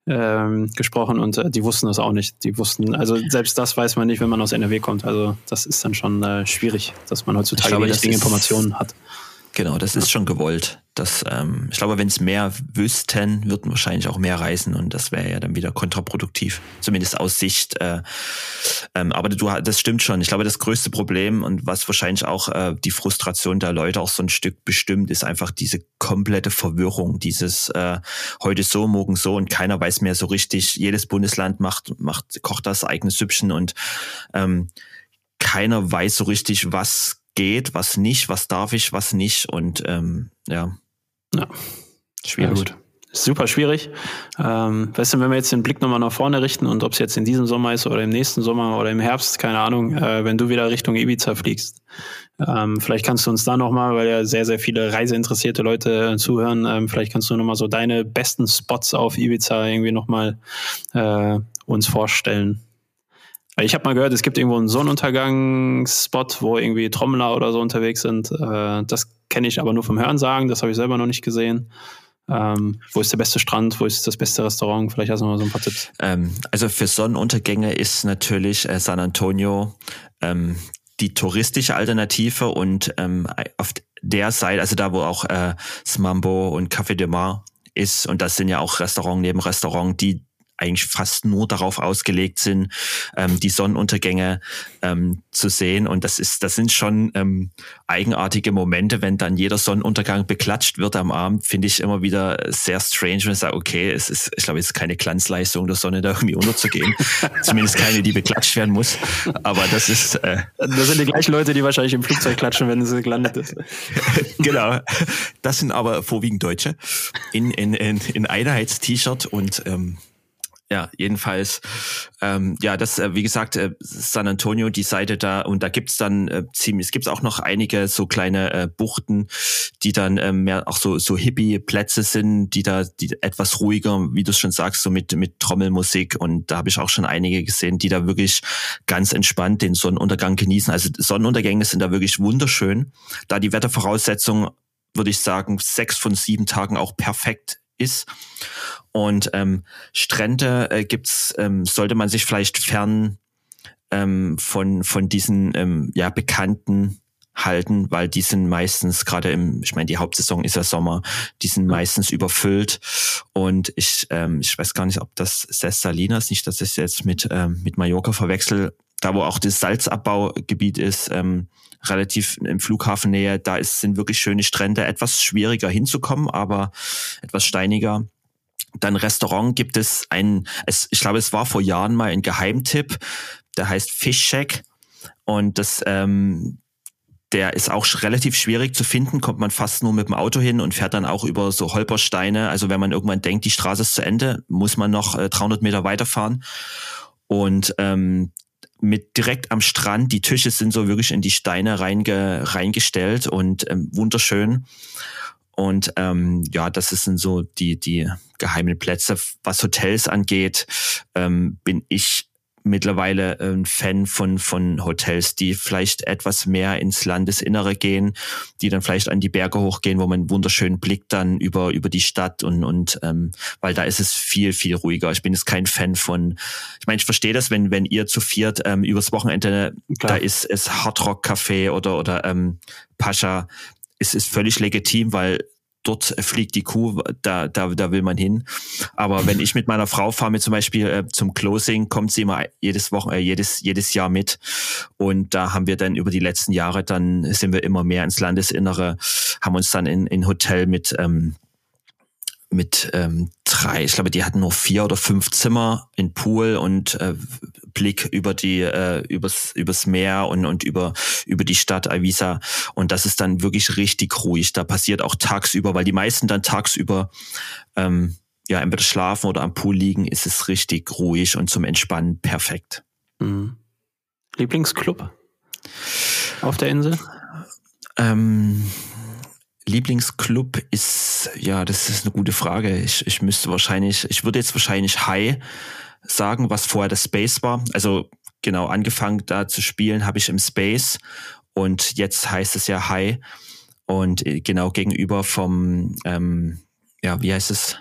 ähm, gesprochen und äh, die wussten das auch nicht. Die wussten, also selbst das weiß man nicht, wenn man aus NRW kommt. Also das ist dann schon äh, schwierig, dass man heutzutage glaube, die richtigen Informationen hat. Genau, das ist schon gewollt. Das, ähm, ich glaube, wenn es mehr wüssten, würden wahrscheinlich auch mehr reisen und das wäre ja dann wieder kontraproduktiv, zumindest aus Sicht. Äh, ähm, aber du, das stimmt schon. Ich glaube, das größte Problem und was wahrscheinlich auch äh, die Frustration der Leute auch so ein Stück bestimmt, ist einfach diese komplette Verwirrung, dieses äh, heute so, morgen so und keiner weiß mehr so richtig. Jedes Bundesland macht, macht kocht das eigene Süppchen und ähm, keiner weiß so richtig, was geht, was nicht, was darf ich, was nicht und ähm, ja. Ja, schwierig. Ja, gut. Super schwierig. Ähm, weißt du, wenn wir jetzt den Blick nochmal nach vorne richten und ob es jetzt in diesem Sommer ist oder im nächsten Sommer oder im Herbst, keine Ahnung, äh, wenn du wieder Richtung Ibiza fliegst, ähm, vielleicht kannst du uns da nochmal, weil ja sehr, sehr viele reiseinteressierte Leute äh, zuhören, ähm, vielleicht kannst du nochmal so deine besten Spots auf Ibiza irgendwie nochmal äh, uns vorstellen. Ich habe mal gehört, es gibt irgendwo einen Sonnenuntergangsspot, wo irgendwie Trommler oder so unterwegs sind. Äh, das kenne ich aber nur vom Hörensagen, das habe ich selber noch nicht gesehen. Ähm, wo ist der beste Strand? Wo ist das beste Restaurant? Vielleicht hast du mal so ein paar Tipps. Ähm, also für Sonnenuntergänge ist natürlich äh, San Antonio ähm, die touristische Alternative und ähm, auf der Seite, also da wo auch äh, Smambo und Café de Mar ist und das sind ja auch Restaurant neben Restaurant, die eigentlich fast nur darauf ausgelegt sind, ähm, die Sonnenuntergänge ähm, zu sehen. Und das ist, das sind schon ähm, eigenartige Momente, wenn dann jeder Sonnenuntergang beklatscht wird am Abend, finde ich immer wieder sehr strange, wenn ich sage, okay, es ist, ich glaube, es ist keine Glanzleistung der Sonne, da irgendwie unterzugehen. Zumindest keine, die beklatscht werden muss. Aber das ist. Äh, das sind die gleichen Leute, die wahrscheinlich im Flugzeug klatschen, wenn sie gelandet ist. genau. Das sind aber vorwiegend Deutsche in, in, in, in Einheits-T-Shirt und ähm, ja, jedenfalls, ähm, ja, das, äh, wie gesagt, äh, San Antonio, die Seite da, und da gibt's dann äh, ziemlich, es gibt auch noch einige so kleine äh, Buchten, die dann äh, mehr auch so, so Hippie-Plätze sind, die da die etwas ruhiger, wie du schon sagst, so mit, mit Trommelmusik. Und da habe ich auch schon einige gesehen, die da wirklich ganz entspannt den Sonnenuntergang genießen. Also Sonnenuntergänge sind da wirklich wunderschön, da die Wettervoraussetzungen würde ich sagen, sechs von sieben Tagen auch perfekt ist. Und ähm, Strände äh, gibt's, ähm, sollte man sich vielleicht fern ähm, von von diesen ähm, ja bekannten halten, weil die sind meistens gerade im, ich meine, die Hauptsaison ist ja Sommer, die sind meistens überfüllt und ich, ähm, ich weiß gar nicht, ob das Ses Salinas, nicht, dass ich jetzt mit ähm, mit Mallorca verwechsel, da wo auch das Salzabbaugebiet ist, ähm, relativ im Flughafennähe. Da ist, sind wirklich schöne Strände, etwas schwieriger hinzukommen, aber etwas steiniger. Dann Restaurant gibt es ein, es, ich glaube, es war vor Jahren mal ein Geheimtipp, der heißt Fish Shack. Und das, ähm, der ist auch relativ schwierig zu finden, kommt man fast nur mit dem Auto hin und fährt dann auch über so Holpersteine. Also wenn man irgendwann denkt, die Straße ist zu Ende, muss man noch äh, 300 Meter weiterfahren. Und ähm, mit direkt am Strand, die Tische sind so wirklich in die Steine reinge, reingestellt und ähm, wunderschön. Und ähm, ja, das sind so die, die geheimen Plätze. Was Hotels angeht, ähm, bin ich mittlerweile ein Fan von, von Hotels, die vielleicht etwas mehr ins Landesinnere gehen, die dann vielleicht an die Berge hochgehen, wo man einen wunderschönen Blick dann über, über die Stadt und, und ähm, weil da ist es viel, viel ruhiger. Ich bin jetzt kein Fan von, ich meine, ich verstehe das, wenn, wenn ihr zu viert ähm, übers Wochenende, Klar. da ist es Hardrock Café oder, oder ähm, Pascha, es ist völlig legitim, weil dort fliegt die Kuh, da, da, da will man hin. Aber wenn ich mit meiner Frau fahre, mir zum Beispiel äh, zum Closing, kommt sie immer jedes Wochen, äh, jedes, jedes Jahr mit. Und da haben wir dann über die letzten Jahre, dann sind wir immer mehr ins Landesinnere, haben uns dann in, in Hotel mit ähm, mit ähm, drei, ich glaube, die hatten nur vier oder fünf Zimmer in Pool und äh, Blick über die äh, übers übers Meer und und über über die Stadt Avisa und das ist dann wirklich richtig ruhig. Da passiert auch tagsüber, weil die meisten dann tagsüber ähm, ja entweder schlafen oder am Pool liegen, ist es richtig ruhig und zum Entspannen perfekt. Mhm. Lieblingsclub auf der Insel? Ähm, Lieblingsclub ist, ja, das ist eine gute Frage. Ich, ich müsste wahrscheinlich, ich würde jetzt wahrscheinlich High sagen, was vorher das Space war. Also genau, angefangen da zu spielen habe ich im Space und jetzt heißt es ja High und äh, genau gegenüber vom, ähm, ja, wie heißt es?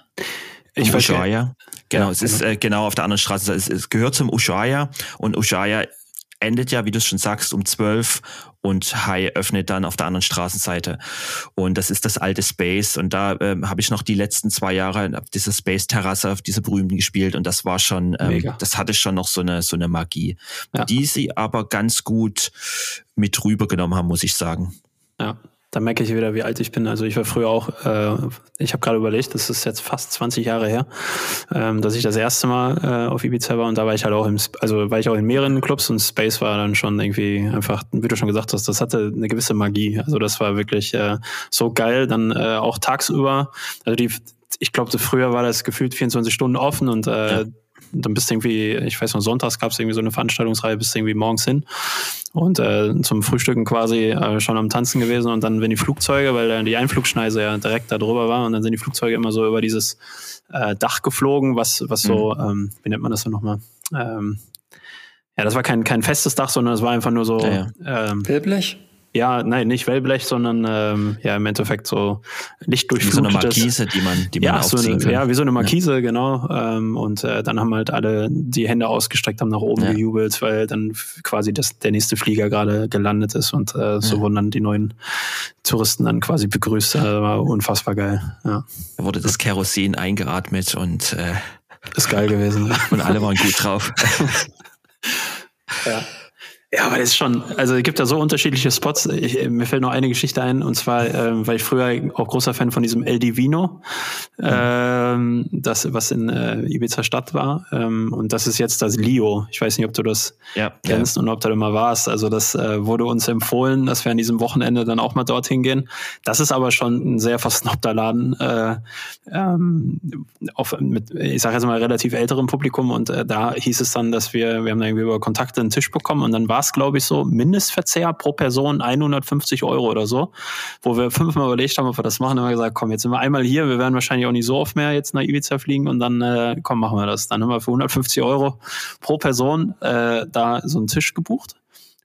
Ich um Ushuaia. Genau, ja, es ist genau. äh, genau auf der anderen Straße. Es, es gehört zum Ushuaia und Ushuaia endet ja, wie du schon sagst, um zwölf und High öffnet dann auf der anderen Straßenseite. Und das ist das alte Space. Und da ähm, habe ich noch die letzten zwei Jahre auf dieser Space-Terrasse, auf dieser berühmten gespielt. Und das war schon, ähm, das hatte schon noch so eine, so eine Magie, ja. die sie aber ganz gut mit rübergenommen haben, muss ich sagen. Ja, da merke ich wieder, wie alt ich bin. Also ich war früher auch, äh, ich habe gerade überlegt, das ist jetzt fast 20 Jahre her, ähm, dass ich das erste Mal äh, auf Ibiza war und da war ich halt auch im, also war ich auch in mehreren Clubs und Space war dann schon irgendwie einfach, wie du schon gesagt hast, das hatte eine gewisse Magie. Also das war wirklich äh, so geil. Dann äh, auch tagsüber, also die, ich glaube, früher war das gefühlt 24 Stunden offen und äh, ja dann bist du irgendwie, ich weiß noch, sonntags gab es irgendwie so eine Veranstaltungsreihe, bist du irgendwie morgens hin und äh, zum Frühstücken quasi äh, schon am Tanzen gewesen und dann, wenn die Flugzeuge, weil dann die Einflugschneise ja direkt da drüber war und dann sind die Flugzeuge immer so über dieses äh, Dach geflogen, was, was so, mhm. ähm, wie nennt man das denn nochmal? Ähm, ja, das war kein, kein festes Dach, sondern es war einfach nur so. Ja, ja. Ähm, Wellblech? Ja, nein, nicht Wellblech, sondern ähm, ja im Endeffekt so lichtdurchflutetes. Wie so eine Markise, die man, die man ja, so eine. Ja, wie so eine Markise, ja. genau. Ähm, und äh, dann haben halt alle die Hände ausgestreckt, haben nach oben ja. gejubelt, weil dann quasi das, der nächste Flieger gerade gelandet ist und äh, so ja. wurden dann die neuen Touristen dann quasi begrüßt. Das war unfassbar geil. Ja. Da wurde das Kerosin eingeatmet und äh, ist geil gewesen. und alle waren gut drauf. ja. Ja, aber das ist schon, also es gibt da so unterschiedliche Spots. Ich, mir fällt noch eine Geschichte ein, und zwar, ähm, weil ich früher auch großer Fan von diesem El Divino, ähm, das, was in äh, Ibiza Stadt war. Ähm, und das ist jetzt das Lio. Ich weiß nicht, ob du das ja, kennst ja. und ob du da mal warst. Also das äh, wurde uns empfohlen, dass wir an diesem Wochenende dann auch mal dorthin gehen. Das ist aber schon ein sehr versnobter Laden, äh, ähm, auf, mit, ich sage jetzt mal, relativ älterem Publikum. Und äh, da hieß es dann, dass wir, wir haben dann irgendwie über Kontakte einen Tisch bekommen und dann war es, glaube ich, so Mindestverzehr pro Person 150 Euro oder so, wo wir fünfmal überlegt haben, ob wir das machen. Dann haben wir gesagt, komm, jetzt sind wir einmal hier, wir werden wahrscheinlich auch nicht so oft mehr jetzt nach Ibiza fliegen und dann, äh, komm, machen wir das. Dann haben wir für 150 Euro pro Person äh, da so einen Tisch gebucht.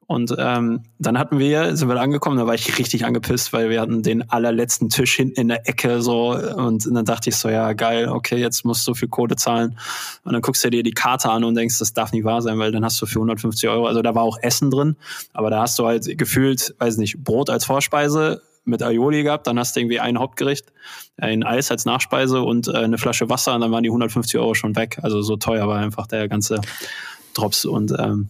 Und ähm, dann hatten wir, sind wir da angekommen, da war ich richtig angepisst, weil wir hatten den allerletzten Tisch hinten in der Ecke so und dann dachte ich so, ja geil, okay, jetzt musst du für Kohle zahlen. Und dann guckst du dir die Karte an und denkst, das darf nicht wahr sein, weil dann hast du für 150 Euro, also da war auch Essen drin, aber da hast du halt gefühlt, weiß nicht, Brot als Vorspeise, mit Aioli gehabt, dann hast du irgendwie ein Hauptgericht, ein Eis als Nachspeise und äh, eine Flasche Wasser und dann waren die 150 Euro schon weg. Also so teuer war einfach der ganze Drops und ähm,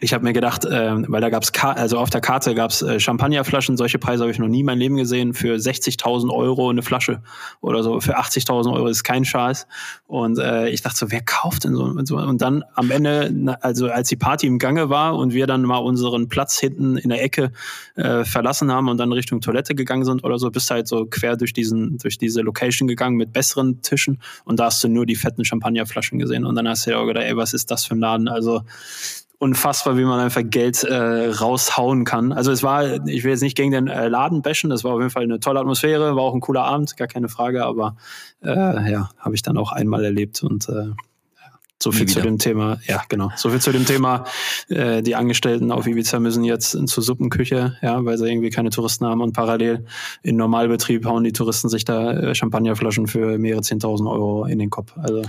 ich habe mir gedacht, äh, weil da gab's also auf der Karte gab's äh, Champagnerflaschen, solche Preise habe ich noch nie in meinem Leben gesehen. Für 60.000 Euro eine Flasche oder so, für 80.000 Euro ist kein Scheiß. Und äh, ich dachte so, wer kauft denn so? Und, so? und dann am Ende, also als die Party im Gange war und wir dann mal unseren Platz hinten in der Ecke äh, verlassen haben und dann Richtung Toilette gegangen sind oder so, bist halt so quer durch diesen durch diese Location gegangen mit besseren Tischen und da hast du nur die fetten Champagnerflaschen gesehen und dann hast du ja auch gedacht, ey, was ist das für ein Laden? Also unfassbar, wie man einfach Geld äh, raushauen kann. Also es war, ich will jetzt nicht gegen den äh, Laden bashen, das war auf jeden Fall eine tolle Atmosphäre, war auch ein cooler Abend, gar keine Frage, aber äh, ja, habe ich dann auch einmal erlebt und äh, so viel zu dem Thema, ja genau, so viel zu dem Thema, äh, die Angestellten auf Ibiza müssen jetzt zur Suppenküche, ja, weil sie irgendwie keine Touristen haben. Und parallel in Normalbetrieb hauen die Touristen sich da äh, Champagnerflaschen für mehrere Zehntausend Euro in den Kopf. Also,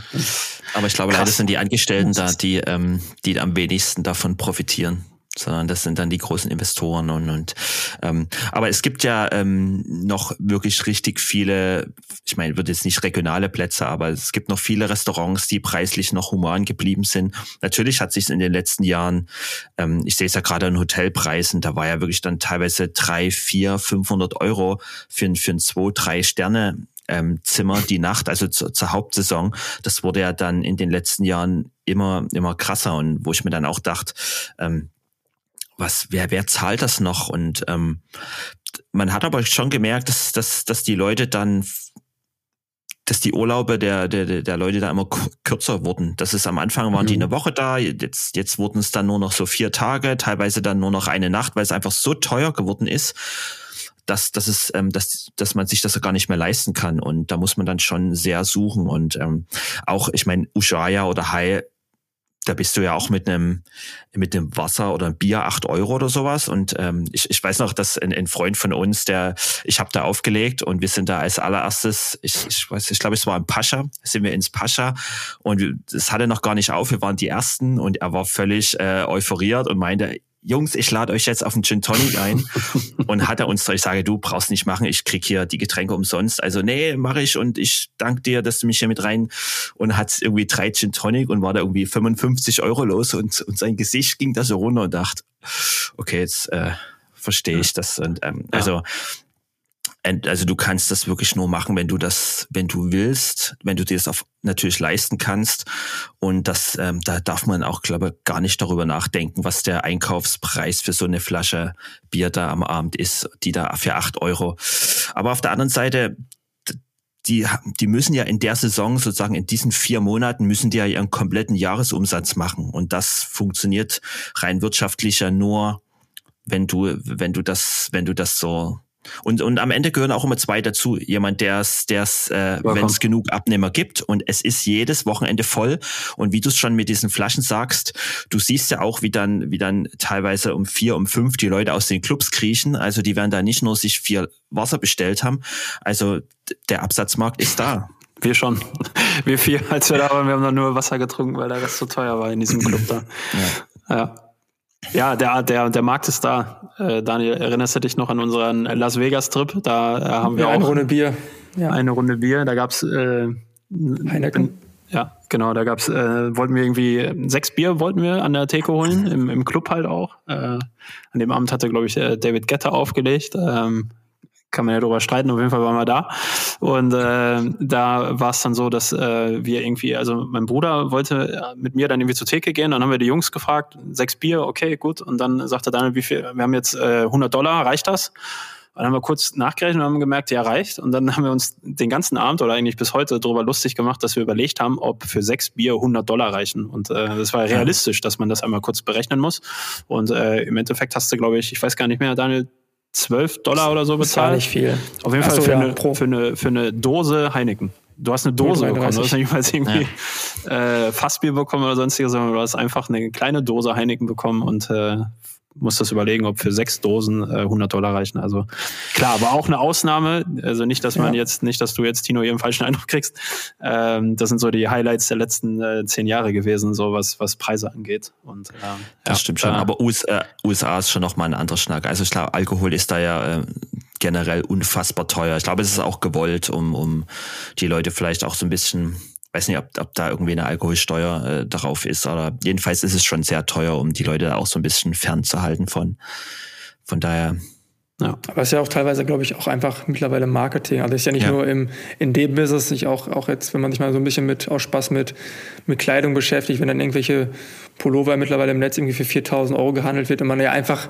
Aber ich glaube, leider sind die Angestellten da, die, ähm, die am wenigsten davon profitieren sondern das sind dann die großen Investoren und, und ähm, aber es gibt ja ähm, noch wirklich richtig viele, ich meine, wird jetzt nicht regionale Plätze, aber es gibt noch viele Restaurants, die preislich noch human geblieben sind. Natürlich hat sich in den letzten Jahren, ähm, ich sehe es ja gerade an Hotelpreisen, da war ja wirklich dann teilweise drei, vier, 500 Euro für, für ein zwei, drei Sterne ähm, Zimmer die Nacht, also zu, zur Hauptsaison. Das wurde ja dann in den letzten Jahren immer, immer krasser und wo ich mir dann auch dachte, ähm, was, wer, wer zahlt das noch? Und ähm, man hat aber schon gemerkt, dass, dass, dass die Leute dann dass die Urlaube der, der, der Leute da immer kürzer wurden. Das ist am Anfang waren mhm. die eine Woche da, jetzt, jetzt wurden es dann nur noch so vier Tage, teilweise dann nur noch eine Nacht, weil es einfach so teuer geworden ist, dass, dass, es, ähm, dass, dass man sich das gar nicht mehr leisten kann. Und da muss man dann schon sehr suchen. Und ähm, auch, ich meine, Ushuaia oder Hai da bist du ja auch mit einem mit dem Wasser oder einem Bier acht Euro oder sowas. Und ähm, ich, ich weiß noch, dass ein, ein Freund von uns, der ich habe da aufgelegt und wir sind da als allererstes, ich, ich weiß, ich glaube, es war im Pascha, sind wir ins Pascha und es hatte noch gar nicht auf. Wir waren die ersten und er war völlig äh, euphoriert und meinte, Jungs, ich lade euch jetzt auf einen Gin Tonic ein. und hat er uns, ich sage, du brauchst nicht machen, ich krieg hier die Getränke umsonst. Also nee, mache ich und ich danke dir, dass du mich hier mit rein und hat irgendwie drei Gin Tonic und war da irgendwie 55 Euro los und, und sein Gesicht ging da so runter und dachte, okay, jetzt äh, verstehe ich das. Und ähm, ja. also also du kannst das wirklich nur machen, wenn du das, wenn du willst, wenn du dir das auf, natürlich leisten kannst. Und das, ähm, da darf man auch, glaube ich, gar nicht darüber nachdenken, was der Einkaufspreis für so eine Flasche Bier da am Abend ist, die da für acht Euro. Aber auf der anderen Seite, die, die müssen ja in der Saison, sozusagen in diesen vier Monaten, müssen die ja ihren kompletten Jahresumsatz machen. Und das funktioniert rein wirtschaftlich ja nur, wenn du, wenn du das, wenn du das so und, und am Ende gehören auch immer zwei dazu. Jemand, der es, der es, äh, wenn es genug Abnehmer gibt und es ist jedes Wochenende voll. Und wie du es schon mit diesen Flaschen sagst, du siehst ja auch, wie dann, wie dann teilweise um vier, um fünf die Leute aus den Clubs kriechen. Also die werden da nicht nur sich vier Wasser bestellt haben. Also der Absatzmarkt ist da. Wir schon. Wir vier, als wir da waren, wir haben dann nur Wasser getrunken, weil der Rest so teuer war in diesem Club da. Ja. ja. Ja, der, der, der Markt ist da. Äh, Daniel, erinnerst du dich noch an unseren Las Vegas-Trip? Da äh, haben wir ja, auch eine Runde Bier. Ja. Eine Runde Bier. Da gab's äh, Heineken. Ja, genau. Da gab's, äh, wollten wir irgendwie sechs Bier wollten wir an der Theke holen, im, im Club halt auch. Äh, an dem Abend hatte, glaube ich, äh, David Getter aufgelegt. Ähm, kann man ja drüber streiten, auf jeden Fall waren wir da. Und äh, da war es dann so, dass äh, wir irgendwie, also mein Bruder wollte mit mir dann irgendwie zur Theke gehen, dann haben wir die Jungs gefragt, sechs Bier, okay, gut. Und dann sagte Daniel, wie viel, wir haben jetzt äh, 100 Dollar, reicht das? Und dann haben wir kurz nachgerechnet und haben gemerkt, ja, reicht. Und dann haben wir uns den ganzen Abend oder eigentlich bis heute darüber lustig gemacht, dass wir überlegt haben, ob für sechs Bier 100 Dollar reichen. Und äh, das war realistisch, dass man das einmal kurz berechnen muss. Und äh, im Endeffekt hast du, glaube ich, ich weiß gar nicht mehr, Daniel, 12 Dollar oder so bezahlt. War nicht viel. Auf jeden Fall so, für, ja, eine, für, eine, für eine Dose Heineken. Du hast eine Dose bekommen, du hast nicht mal irgendwie ja. äh, Fassbier bekommen oder sonstiges, sondern du hast einfach eine kleine Dose Heineken bekommen und äh, muss das überlegen, ob für sechs Dosen äh, 100 Dollar reichen. Also klar, aber auch eine Ausnahme. Also nicht, dass man ja. jetzt, nicht, dass du jetzt Tino einen falschen Eindruck kriegst. Ähm, das sind so die Highlights der letzten äh, zehn Jahre gewesen, so was was Preise angeht. Und ähm, das ja, stimmt schon. Äh, aber USA, USA ist schon noch mal ein anderer Schnack. Also ich glaube, Alkohol ist da ja äh, generell unfassbar teuer. Ich glaube, es ist auch gewollt, um um die Leute vielleicht auch so ein bisschen weiß nicht, ob, ob da irgendwie eine Alkoholsteuer äh, darauf ist, aber jedenfalls ist es schon sehr teuer, um die Leute da auch so ein bisschen fernzuhalten von. Von daher ja. Aber es ist ja auch teilweise, glaube ich, auch einfach mittlerweile Marketing. Also es ist ja nicht ja. nur im, in dem Business, sich auch, auch jetzt, wenn man sich mal so ein bisschen mit aus Spaß mit, mit Kleidung beschäftigt, wenn dann irgendwelche Pullover mittlerweile im Netz irgendwie für 4000 Euro gehandelt wird und man ja einfach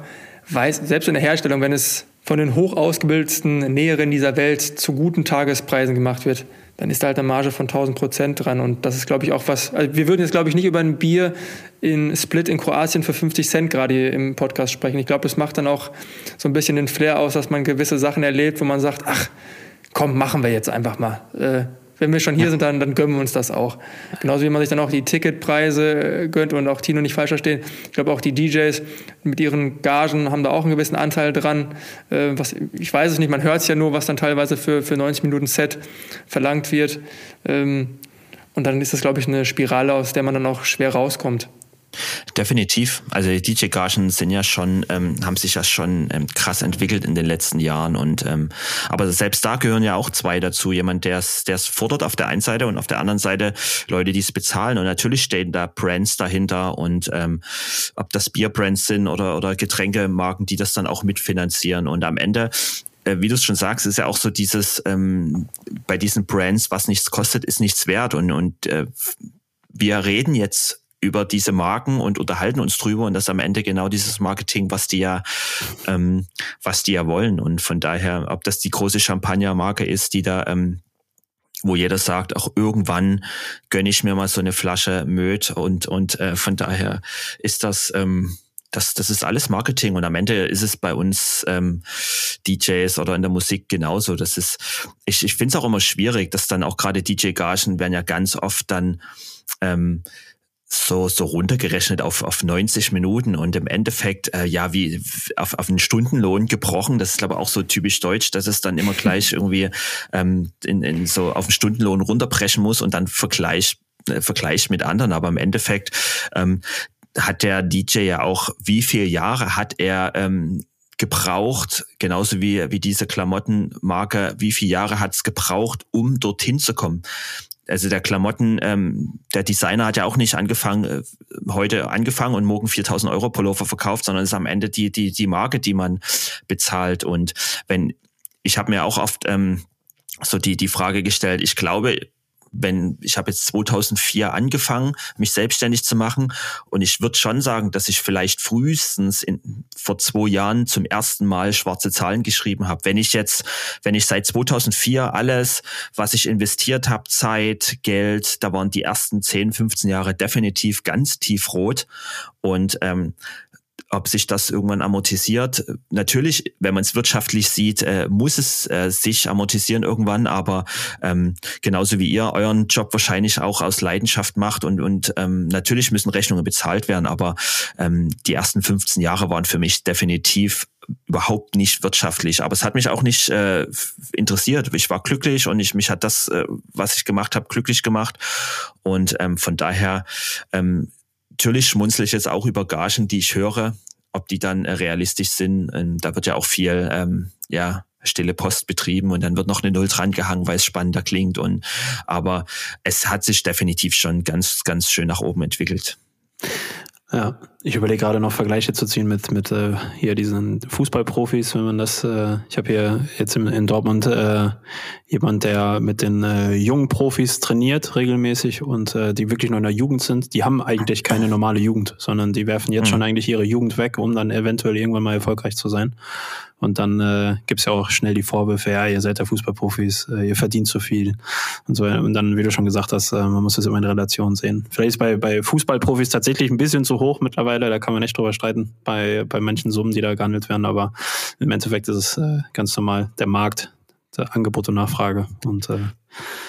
weiß, selbst in der Herstellung, wenn es von den hoch ausgebildetsten Näheren dieser Welt zu guten Tagespreisen gemacht wird, dann ist da halt eine Marge von 1000 Prozent dran. Und das ist, glaube ich, auch was. Also wir würden jetzt, glaube ich, nicht über ein Bier in Split in Kroatien für 50 Cent gerade im Podcast sprechen. Ich glaube, das macht dann auch so ein bisschen den Flair aus, dass man gewisse Sachen erlebt, wo man sagt, ach, komm, machen wir jetzt einfach mal. Äh, wenn wir schon hier sind, dann, dann gönnen wir uns das auch. Genauso wie man sich dann auch die Ticketpreise äh, gönnt und auch Tino nicht falsch verstehen. Ich glaube auch die DJs mit ihren Gagen haben da auch einen gewissen Anteil dran. Äh, was, ich weiß es nicht, man hört es ja nur, was dann teilweise für, für 90 Minuten Set verlangt wird. Ähm, und dann ist das, glaube ich, eine Spirale, aus der man dann auch schwer rauskommt. Definitiv. Also die DJ-Gagen sind ja schon, ähm, haben sich ja schon ähm, krass entwickelt in den letzten Jahren. Und ähm, aber selbst da gehören ja auch zwei dazu. Jemand, der es der es fordert auf der einen Seite und auf der anderen Seite Leute, die es bezahlen. Und natürlich stehen da Brands dahinter und ähm, ob das Bierbrands sind oder, oder Getränkemarken, die das dann auch mitfinanzieren. Und am Ende äh, wie du es schon sagst, ist ja auch so dieses ähm, bei diesen Brands, was nichts kostet, ist nichts wert. Und, und äh, wir reden jetzt über diese Marken und unterhalten uns drüber und das am Ende genau dieses Marketing, was die ja, ähm, was die ja wollen. Und von daher, ob das die große Champagnermarke ist, die da ähm, wo jeder sagt, auch irgendwann gönne ich mir mal so eine Flasche Möd und und äh, von daher ist das ähm, das, das ist alles Marketing und am Ende ist es bei uns ähm, DJs oder in der Musik genauso. Das ist, ich, ich finde es auch immer schwierig, dass dann auch gerade DJ-Gagen werden ja ganz oft dann ähm, so, so runtergerechnet auf, auf 90 Minuten und im Endeffekt, äh, ja, wie auf, auf einen Stundenlohn gebrochen. Das ist, glaube ich, auch so typisch deutsch, dass es dann immer gleich irgendwie ähm, in, in so auf den Stundenlohn runterbrechen muss und dann Vergleich, äh, Vergleich mit anderen. Aber im Endeffekt ähm, hat der DJ ja auch, wie viele Jahre hat er ähm, gebraucht, genauso wie, wie diese Klamottenmarke, wie viele Jahre hat es gebraucht, um dorthin zu kommen? Also der Klamotten, ähm, der Designer hat ja auch nicht angefangen, äh, heute angefangen und morgen 4000 Euro Pullover verkauft, sondern es ist am Ende die, die, die Marke, die man bezahlt. Und wenn, ich habe mir auch oft ähm, so die, die Frage gestellt, ich glaube, wenn ich habe jetzt 2004 angefangen, mich selbstständig zu machen und ich würde schon sagen, dass ich vielleicht frühestens in, vor zwei Jahren zum ersten Mal schwarze Zahlen geschrieben habe. Wenn ich jetzt, wenn ich seit 2004 alles, was ich investiert habe, Zeit, Geld, da waren die ersten 10, 15 Jahre definitiv ganz tiefrot und ähm, ob sich das irgendwann amortisiert. Natürlich, wenn man es wirtschaftlich sieht, äh, muss es äh, sich amortisieren irgendwann, aber ähm, genauso wie ihr euren Job wahrscheinlich auch aus Leidenschaft macht und, und ähm, natürlich müssen Rechnungen bezahlt werden, aber ähm, die ersten 15 Jahre waren für mich definitiv überhaupt nicht wirtschaftlich, aber es hat mich auch nicht äh, interessiert. Ich war glücklich und ich mich hat das, äh, was ich gemacht habe, glücklich gemacht und ähm, von daher ähm, natürlich schmunzle ich jetzt auch über Gagen, die ich höre, ob die dann äh, realistisch sind. Ähm, da wird ja auch viel, ähm, ja, stille Post betrieben und dann wird noch eine Null dran gehangen, weil es spannender klingt. Und aber es hat sich definitiv schon ganz, ganz schön nach oben entwickelt. Ja, ich überlege gerade noch Vergleiche zu ziehen mit, mit äh, hier diesen Fußballprofis, wenn man das, äh, ich habe hier jetzt in, in Dortmund äh, jemand, der mit den äh, jungen Profis trainiert regelmäßig und äh, die wirklich nur in der Jugend sind, die haben eigentlich keine normale Jugend, sondern die werfen jetzt mhm. schon eigentlich ihre Jugend weg, um dann eventuell irgendwann mal erfolgreich zu sein. Und dann äh, gibt ja auch schnell die Vorwürfe, ja, ihr seid ja Fußballprofis, äh, ihr verdient zu viel und so. Und dann, wie du schon gesagt hast, äh, man muss das immer in Relation sehen. Vielleicht ist bei, bei Fußballprofis tatsächlich ein bisschen zu hoch mittlerweile, da kann man echt drüber streiten, bei, bei manchen Summen, die da gehandelt werden, aber im Endeffekt ist es äh, ganz normal der Markt, der Angebot und Nachfrage. Und äh,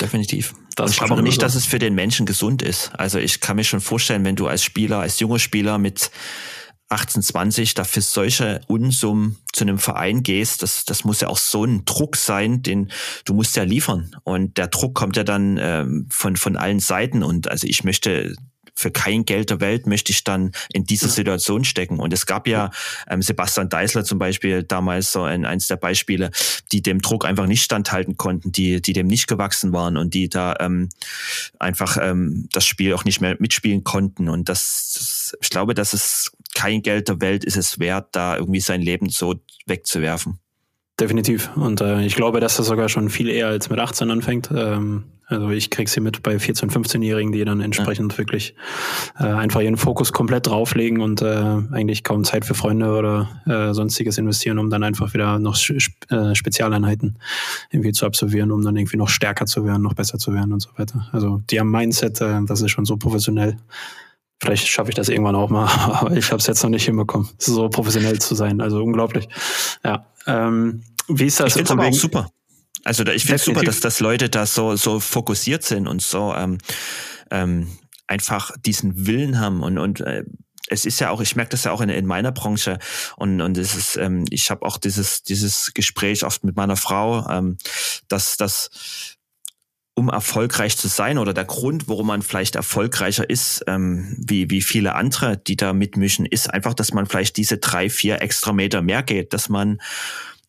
Definitiv. Das ich glaube nicht, dass es für den Menschen gesund ist. Also ich kann mir schon vorstellen, wenn du als Spieler, als junger Spieler mit 1820 dafür solche Unsummen zu einem Verein gehst, das, das muss ja auch so ein Druck sein, den du musst ja liefern. Und der Druck kommt ja dann ähm, von, von allen Seiten. Und also ich möchte für kein Geld der Welt möchte ich dann in dieser ja. Situation stecken. Und es gab ja ähm, Sebastian Deisler zum Beispiel damals so ein, eins der Beispiele, die dem Druck einfach nicht standhalten konnten, die, die dem nicht gewachsen waren und die da ähm, einfach ähm, das Spiel auch nicht mehr mitspielen konnten. Und das, das ich glaube, dass es kein Geld der Welt ist es wert, da irgendwie sein Leben so wegzuwerfen. Definitiv. Und äh, ich glaube, dass das sogar schon viel eher als mit 18 anfängt. Ähm, also ich krieg's hier mit bei 14-, 15-Jährigen, die dann entsprechend ja. wirklich äh, einfach ihren Fokus komplett drauflegen und äh, eigentlich kaum Zeit für Freunde oder äh, sonstiges investieren, um dann einfach wieder noch äh, Spezialeinheiten irgendwie zu absolvieren, um dann irgendwie noch stärker zu werden, noch besser zu werden und so weiter. Also die haben Mindset, äh, das ist schon so professionell. Vielleicht schaffe ich das irgendwann auch mal, aber ich habe es jetzt noch nicht hinbekommen, so professionell zu sein. Also unglaublich. Ja. Ähm, wie ist das? Ich finde aber auch super. Also ich finde super, dass, dass Leute da so, so fokussiert sind und so ähm, ähm, einfach diesen Willen haben und, und äh, es ist ja auch, ich merke das ja auch in, in meiner Branche und und es ist, ähm, ich habe auch dieses dieses Gespräch oft mit meiner Frau, ähm, dass das um erfolgreich zu sein oder der Grund, warum man vielleicht erfolgreicher ist, ähm, wie, wie viele andere, die da mitmischen, ist einfach, dass man vielleicht diese drei, vier extra Meter mehr geht, dass man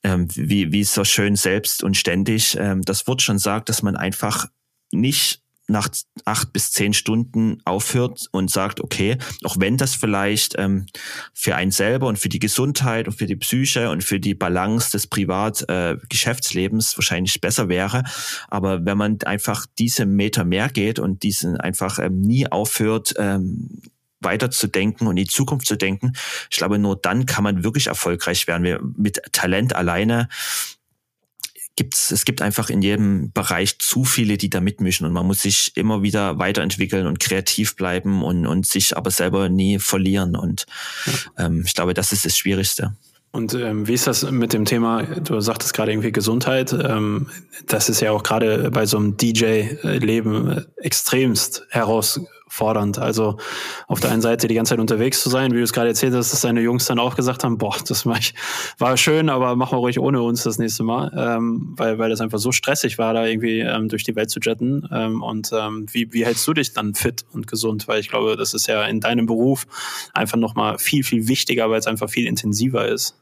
ähm, wie, wie so schön selbst und ständig ähm, das Wort schon sagt, dass man einfach nicht nach acht bis zehn Stunden aufhört und sagt, okay, auch wenn das vielleicht ähm, für einen selber und für die Gesundheit und für die Psyche und für die Balance des Privat-Geschäftslebens äh, wahrscheinlich besser wäre, aber wenn man einfach diese Meter mehr geht und diesen einfach ähm, nie aufhört, ähm, weiterzudenken und in die Zukunft zu denken, ich glaube, nur dann kann man wirklich erfolgreich werden. Wir, mit Talent alleine gibt's, es gibt einfach in jedem Bereich zu viele, die da mitmischen und man muss sich immer wieder weiterentwickeln und kreativ bleiben und, und sich aber selber nie verlieren und ja. ähm, ich glaube, das ist das Schwierigste. Und ähm, wie ist das mit dem Thema, du sagtest gerade irgendwie Gesundheit, ähm, das ist ja auch gerade bei so einem DJ-Leben extremst heraus fordernd. Also auf der einen Seite die ganze Zeit unterwegs zu sein, wie du es gerade erzählt hast, dass deine Jungs dann auch gesagt haben, boah, das war, ich, war schön, aber mach mal ruhig ohne uns das nächste Mal, ähm, weil, weil das einfach so stressig war, da irgendwie ähm, durch die Welt zu jetten. Ähm, und ähm, wie, wie hältst du dich dann fit und gesund? Weil ich glaube, das ist ja in deinem Beruf einfach nochmal viel, viel wichtiger, weil es einfach viel intensiver ist.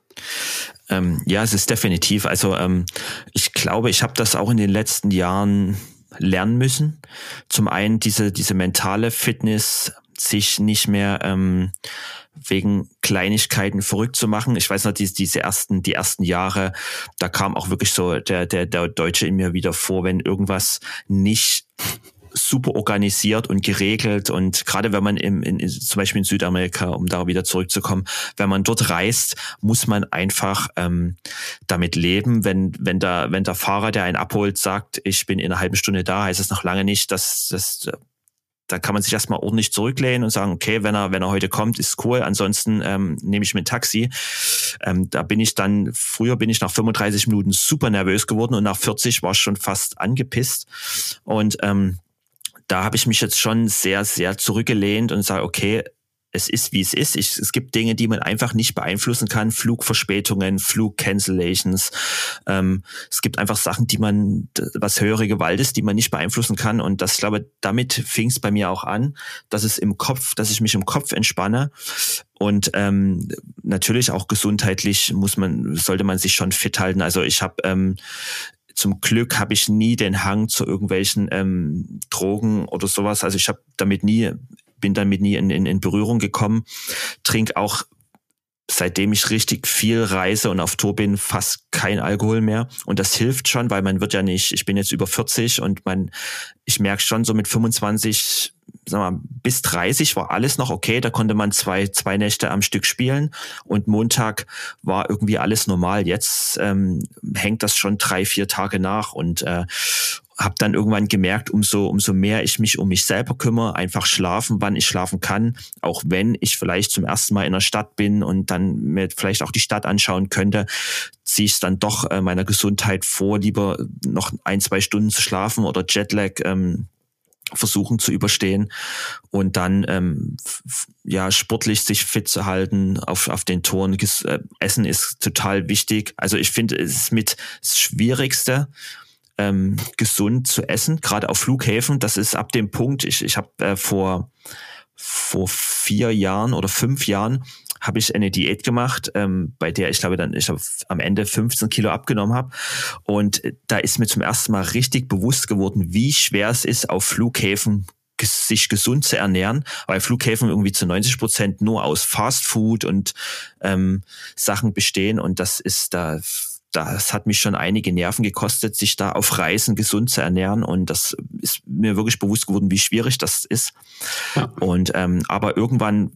Ähm, ja, es ist definitiv. Also ähm, ich glaube, ich habe das auch in den letzten Jahren lernen müssen. Zum einen diese, diese mentale Fitness, sich nicht mehr ähm, wegen Kleinigkeiten verrückt zu machen. Ich weiß noch, diese, diese ersten, die ersten Jahre, da kam auch wirklich so der, der, der Deutsche in mir wieder vor, wenn irgendwas nicht super organisiert und geregelt und gerade wenn man im, in, zum Beispiel in Südamerika, um da wieder zurückzukommen, wenn man dort reist, muss man einfach ähm, damit leben. Wenn wenn der wenn der Fahrer, der einen abholt, sagt, ich bin in einer halben Stunde da, heißt es noch lange nicht, dass das da kann man sich erstmal ordentlich zurücklehnen und sagen, okay, wenn er, wenn er heute kommt, ist cool, ansonsten ähm, nehme ich mir ein Taxi. Ähm, da bin ich dann, früher bin ich nach 35 Minuten super nervös geworden und nach 40 war ich schon fast angepisst. Und ähm, da habe ich mich jetzt schon sehr, sehr zurückgelehnt und sage, okay, es ist, wie es ist. Ich, es gibt Dinge, die man einfach nicht beeinflussen kann. Flugverspätungen, Flugcancellations. Ähm, es gibt einfach Sachen, die man, was höhere Gewalt ist, die man nicht beeinflussen kann. Und das, ich glaube, damit fing es bei mir auch an, dass es im Kopf, dass ich mich im Kopf entspanne. Und ähm, natürlich auch gesundheitlich muss man, sollte man sich schon fit halten. Also ich habe ähm, zum Glück habe ich nie den Hang zu irgendwelchen ähm, Drogen oder sowas. Also ich habe damit nie, bin damit nie in, in, in Berührung gekommen. Trink auch seitdem ich richtig viel reise und auf Tour bin, fast kein Alkohol mehr. Und das hilft schon, weil man wird ja nicht, ich bin jetzt über 40 und man, ich merke schon so mit 25, sag mal, bis 30 war alles noch okay. Da konnte man zwei, zwei Nächte am Stück spielen und Montag war irgendwie alles normal. Jetzt ähm, hängt das schon drei, vier Tage nach und äh, habe dann irgendwann gemerkt, umso, umso mehr ich mich um mich selber kümmere, einfach schlafen, wann ich schlafen kann, auch wenn ich vielleicht zum ersten Mal in der Stadt bin und dann mir vielleicht auch die Stadt anschauen könnte, ziehe ich es dann doch äh, meiner Gesundheit vor, lieber noch ein, zwei Stunden zu schlafen oder Jetlag ähm, versuchen zu überstehen und dann ähm, ja sportlich sich fit zu halten auf, auf den Toren. Äh, Essen ist total wichtig. Also ich finde, es ist mit das Schwierigste, ähm, gesund zu essen, gerade auf Flughäfen. Das ist ab dem Punkt, ich, ich habe äh, vor vor vier Jahren oder fünf Jahren habe ich eine Diät gemacht, ähm, bei der ich glaube dann ich glaube, am Ende 15 Kilo abgenommen habe. Und da ist mir zum ersten Mal richtig bewusst geworden, wie schwer es ist, auf Flughäfen sich gesund zu ernähren, weil Flughäfen irgendwie zu 90 Prozent nur aus Fast Food und ähm, Sachen bestehen und das ist da das hat mich schon einige Nerven gekostet, sich da auf Reisen gesund zu ernähren. Und das ist mir wirklich bewusst geworden, wie schwierig das ist. Ja. Und ähm, aber irgendwann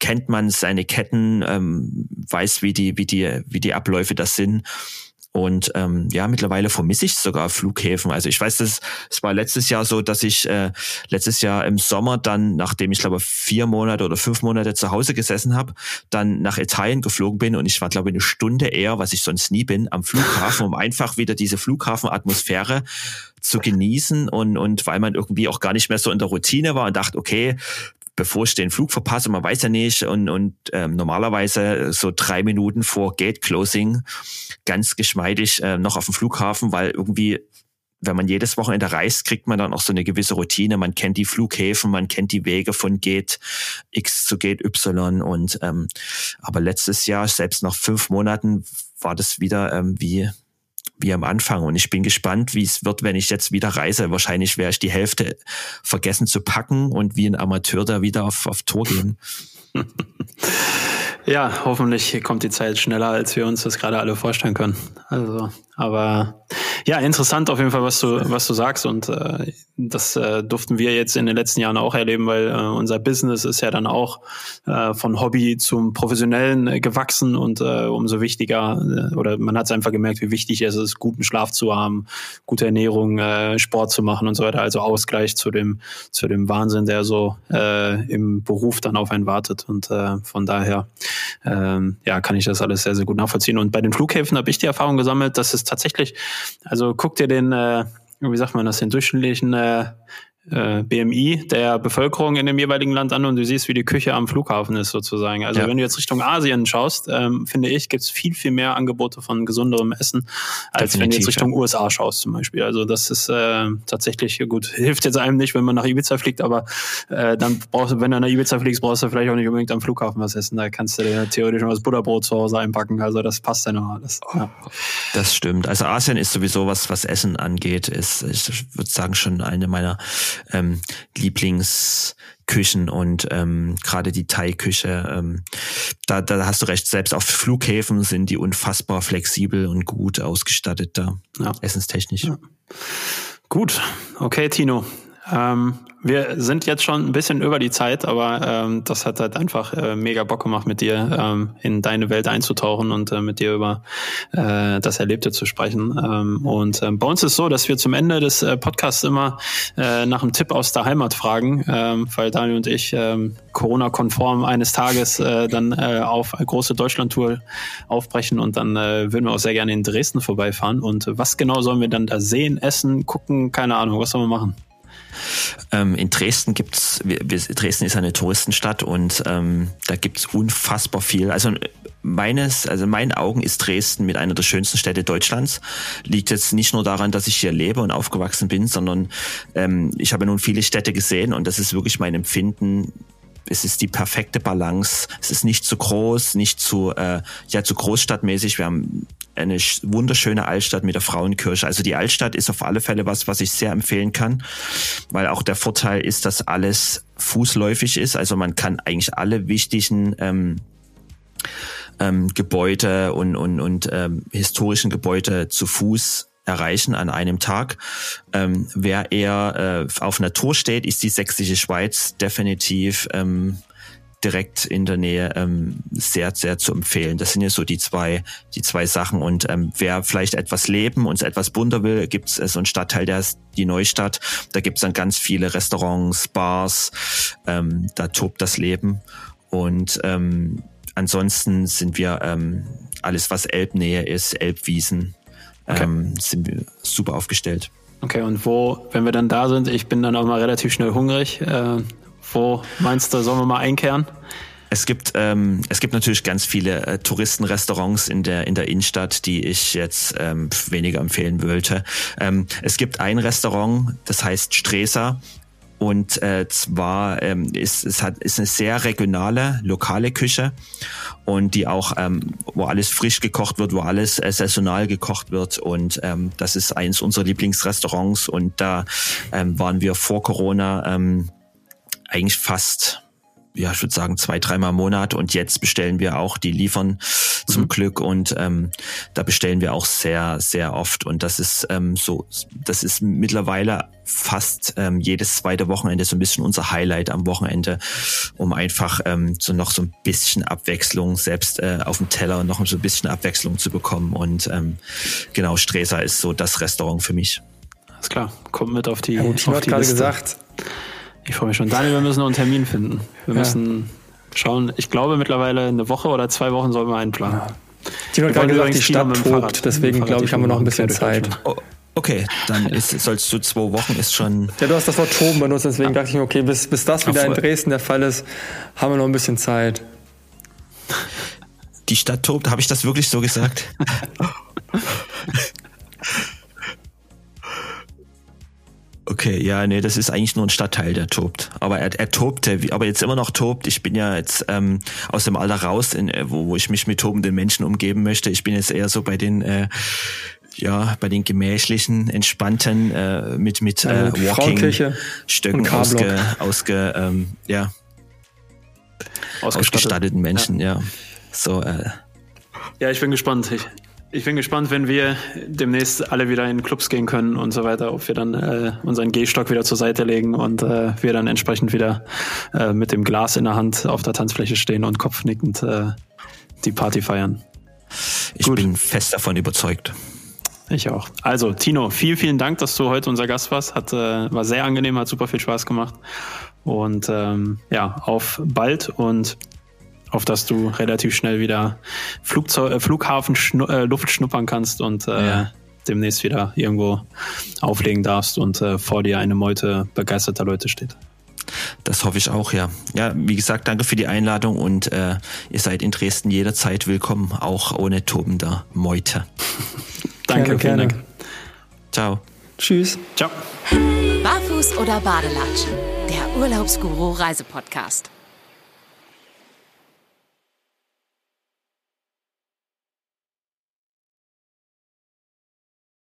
kennt man seine Ketten, ähm, weiß, wie die, wie die, wie die Abläufe das sind. Und ähm, ja, mittlerweile vermisse ich sogar Flughäfen. Also ich weiß, das, es war letztes Jahr so, dass ich äh, letztes Jahr im Sommer dann, nachdem ich glaube vier Monate oder fünf Monate zu Hause gesessen habe, dann nach Italien geflogen bin und ich war glaube eine Stunde eher, was ich sonst nie bin, am Flughafen, um einfach wieder diese Flughafenatmosphäre zu genießen und, und weil man irgendwie auch gar nicht mehr so in der Routine war und dachte, okay, bevor ich den Flug verpasse, man weiß ja nicht und, und ähm, normalerweise so drei Minuten vor Gate Closing ganz geschmeidig äh, noch auf dem Flughafen, weil irgendwie wenn man jedes Wochenende reist, kriegt man dann auch so eine gewisse Routine. Man kennt die Flughäfen, man kennt die Wege von Gate X zu Gate Y und ähm, aber letztes Jahr, selbst nach fünf Monaten, war das wieder ähm, wie wie am Anfang. Und ich bin gespannt, wie es wird, wenn ich jetzt wieder reise. Wahrscheinlich werde ich die Hälfte vergessen zu packen und wie ein Amateur da wieder auf, auf Tour gehen. Ja, hoffentlich kommt die Zeit schneller, als wir uns das gerade alle vorstellen können. Also, aber ja, interessant auf jeden Fall, was du, was du sagst. Und äh, das äh, durften wir jetzt in den letzten Jahren auch erleben, weil äh, unser Business ist ja dann auch äh, von Hobby zum Professionellen äh, gewachsen und äh, umso wichtiger, äh, oder man hat es einfach gemerkt, wie wichtig es ist, guten Schlaf zu haben, gute Ernährung, äh, Sport zu machen und so weiter. Also Ausgleich zu dem, zu dem Wahnsinn, der so äh, im Beruf dann auf einen wartet. Und äh, von daher ähm, ja, kann ich das alles sehr, sehr gut nachvollziehen. Und bei den Flughäfen habe ich die Erfahrung gesammelt, dass es tatsächlich also guck dir den, äh, wie sagt man das, den durchschnittlichen äh, äh, BMI der Bevölkerung in dem jeweiligen Land an und du siehst, wie die Küche am Flughafen ist sozusagen. Also ja. wenn du jetzt Richtung Asien schaust, ähm, finde ich, gibt es viel, viel mehr Angebote von gesunderem Essen, als Definitiv, wenn du jetzt Richtung ja. USA schaust zum Beispiel. Also das ist äh, tatsächlich gut. Hilft jetzt einem nicht, wenn man nach Ibiza fliegt, aber äh, dann brauchst du, wenn du nach Ibiza fliegst, brauchst du vielleicht auch nicht unbedingt am Flughafen was essen. Da kannst du dir theoretisch noch das Butterbrot zu Hause einpacken. Also das passt ja noch alles. Ja. Das stimmt. Also Asien ist sowieso was, was Essen angeht, ist, ich würde sagen, schon eine meiner ähm, Lieblingsküchen und ähm, gerade die Thai-Küche. Ähm, da, da hast du recht, selbst auf Flughäfen sind die unfassbar flexibel und gut ausgestattet da, ja. essenstechnisch. Ja. Gut, okay, Tino. Ähm, wir sind jetzt schon ein bisschen über die Zeit, aber ähm, das hat halt einfach äh, mega Bock gemacht, mit dir ähm, in deine Welt einzutauchen und äh, mit dir über äh, das Erlebte zu sprechen. Ähm, und ähm, bei uns ist so, dass wir zum Ende des äh, Podcasts immer äh, nach einem Tipp aus der Heimat fragen, ähm, weil Daniel und ich ähm, Corona-konform eines Tages äh, dann äh, auf eine große Deutschland-Tour aufbrechen und dann äh, würden wir auch sehr gerne in Dresden vorbeifahren. Und was genau sollen wir dann da sehen, essen, gucken, keine Ahnung, was sollen wir machen? Ähm, in Dresden gibt's, Dresden ist eine Touristenstadt und ähm, da gibt's unfassbar viel. Also meines, also in meinen Augen ist Dresden mit einer der schönsten Städte Deutschlands. Liegt jetzt nicht nur daran, dass ich hier lebe und aufgewachsen bin, sondern ähm, ich habe nun viele Städte gesehen und das ist wirklich mein Empfinden es ist die perfekte Balance. Es ist nicht zu groß, nicht zu, äh, ja, zu großstadtmäßig. Wir haben eine wunderschöne Altstadt mit der Frauenkirche. Also die Altstadt ist auf alle Fälle was, was ich sehr empfehlen kann, weil auch der Vorteil ist, dass alles fußläufig ist. Also man kann eigentlich alle wichtigen ähm, ähm, Gebäude und, und, und ähm, historischen Gebäude zu Fuß erreichen an einem Tag. Ähm, wer eher äh, auf Natur steht, ist die sächsische Schweiz definitiv ähm, direkt in der Nähe ähm, sehr, sehr zu empfehlen. Das sind ja so die zwei, die zwei Sachen. Und ähm, wer vielleicht etwas leben und etwas bunter will, gibt es äh, so einen Stadtteil, der ist die Neustadt. Da gibt es dann ganz viele Restaurants, Bars. Ähm, da tobt das Leben. Und ähm, ansonsten sind wir ähm, alles, was Elbnähe ist, Elbwiesen, okay. ähm, sind wir super aufgestellt. Okay, und wo, wenn wir dann da sind, ich bin dann auch mal relativ schnell hungrig. Äh, wo meinst du, sollen wir mal einkehren? Es gibt, ähm, es gibt natürlich ganz viele äh, Touristenrestaurants in der, in der Innenstadt, die ich jetzt ähm, weniger empfehlen wollte. Ähm, es gibt ein Restaurant, das heißt Streser. Und äh, zwar ähm, ist es hat ist eine sehr regionale lokale Küche und die auch ähm, wo alles frisch gekocht wird, wo alles äh, saisonal gekocht wird und ähm, das ist eins unserer Lieblingsrestaurants und da ähm, waren wir vor Corona ähm, eigentlich fast ja, ich würde sagen, zwei, dreimal im Monat. Und jetzt bestellen wir auch, die liefern zum mhm. Glück. Und ähm, da bestellen wir auch sehr, sehr oft. Und das ist ähm, so, das ist mittlerweile fast ähm, jedes zweite Wochenende so ein bisschen unser Highlight am Wochenende, um einfach ähm, so noch so ein bisschen Abwechslung, selbst äh, auf dem Teller noch so ein bisschen Abwechslung zu bekommen. Und ähm, genau, Streser ist so das Restaurant für mich. Alles klar, kommt mit auf die. Ja, auf die gerade gesagt, ich freue mich schon. Daniel, wir müssen noch einen Termin finden. Wir ja. müssen schauen. Ich glaube mittlerweile eine Woche oder zwei Wochen sollen wir einplanen. Ja. Tino hat gerade gesagt, die Stadt tobt, deswegen glaube ich, haben wir noch ein bisschen Zeit. Oh, okay, dann ist, sollst du zwei Wochen ist schon. Ja, du hast das Wort toben benutzt, deswegen ah. dachte ich mir, okay, bis, bis das wieder in Dresden der Fall ist, haben wir noch ein bisschen Zeit. Die Stadt tobt, habe ich das wirklich so gesagt? Okay, ja, nee, das ist eigentlich nur ein Stadtteil, der tobt. Aber er, er tobte, aber jetzt immer noch tobt. Ich bin ja jetzt ähm, aus dem Alter raus, in, äh, wo, wo ich mich mit tobenden Menschen umgeben möchte. Ich bin jetzt eher so bei den äh, ja, bei den gemächlichen, entspannten, äh, mit mit äh, Walking-Stöcken ausge, ausge ähm, ja, ausgestatteten Menschen, ja. ja. So, äh, ja, ich bin gespannt. Ich, ich bin gespannt, wenn wir demnächst alle wieder in Clubs gehen können und so weiter, ob wir dann äh, unseren Gehstock wieder zur Seite legen und äh, wir dann entsprechend wieder äh, mit dem Glas in der Hand auf der Tanzfläche stehen und kopfnickend äh, die Party feiern. Ich Gut. bin fest davon überzeugt. Ich auch. Also, Tino, vielen, vielen Dank, dass du heute unser Gast warst. Hat, äh, war sehr angenehm, hat super viel Spaß gemacht. Und ähm, ja, auf bald und auf dass du relativ schnell wieder Flugzeug, äh, Flughafen schnu äh, Luft schnuppern kannst und äh, ja. demnächst wieder irgendwo auflegen darfst und äh, vor dir eine Meute begeisterter Leute steht. Das hoffe ich auch, ja. Ja, wie gesagt, danke für die Einladung und äh, ihr seid in Dresden jederzeit willkommen, auch ohne tobender Meute. danke, gerne, vielen gerne. Ciao. Tschüss. Ciao. Barfuß oder Badelatschen? Der Urlaubsguru Reisepodcast.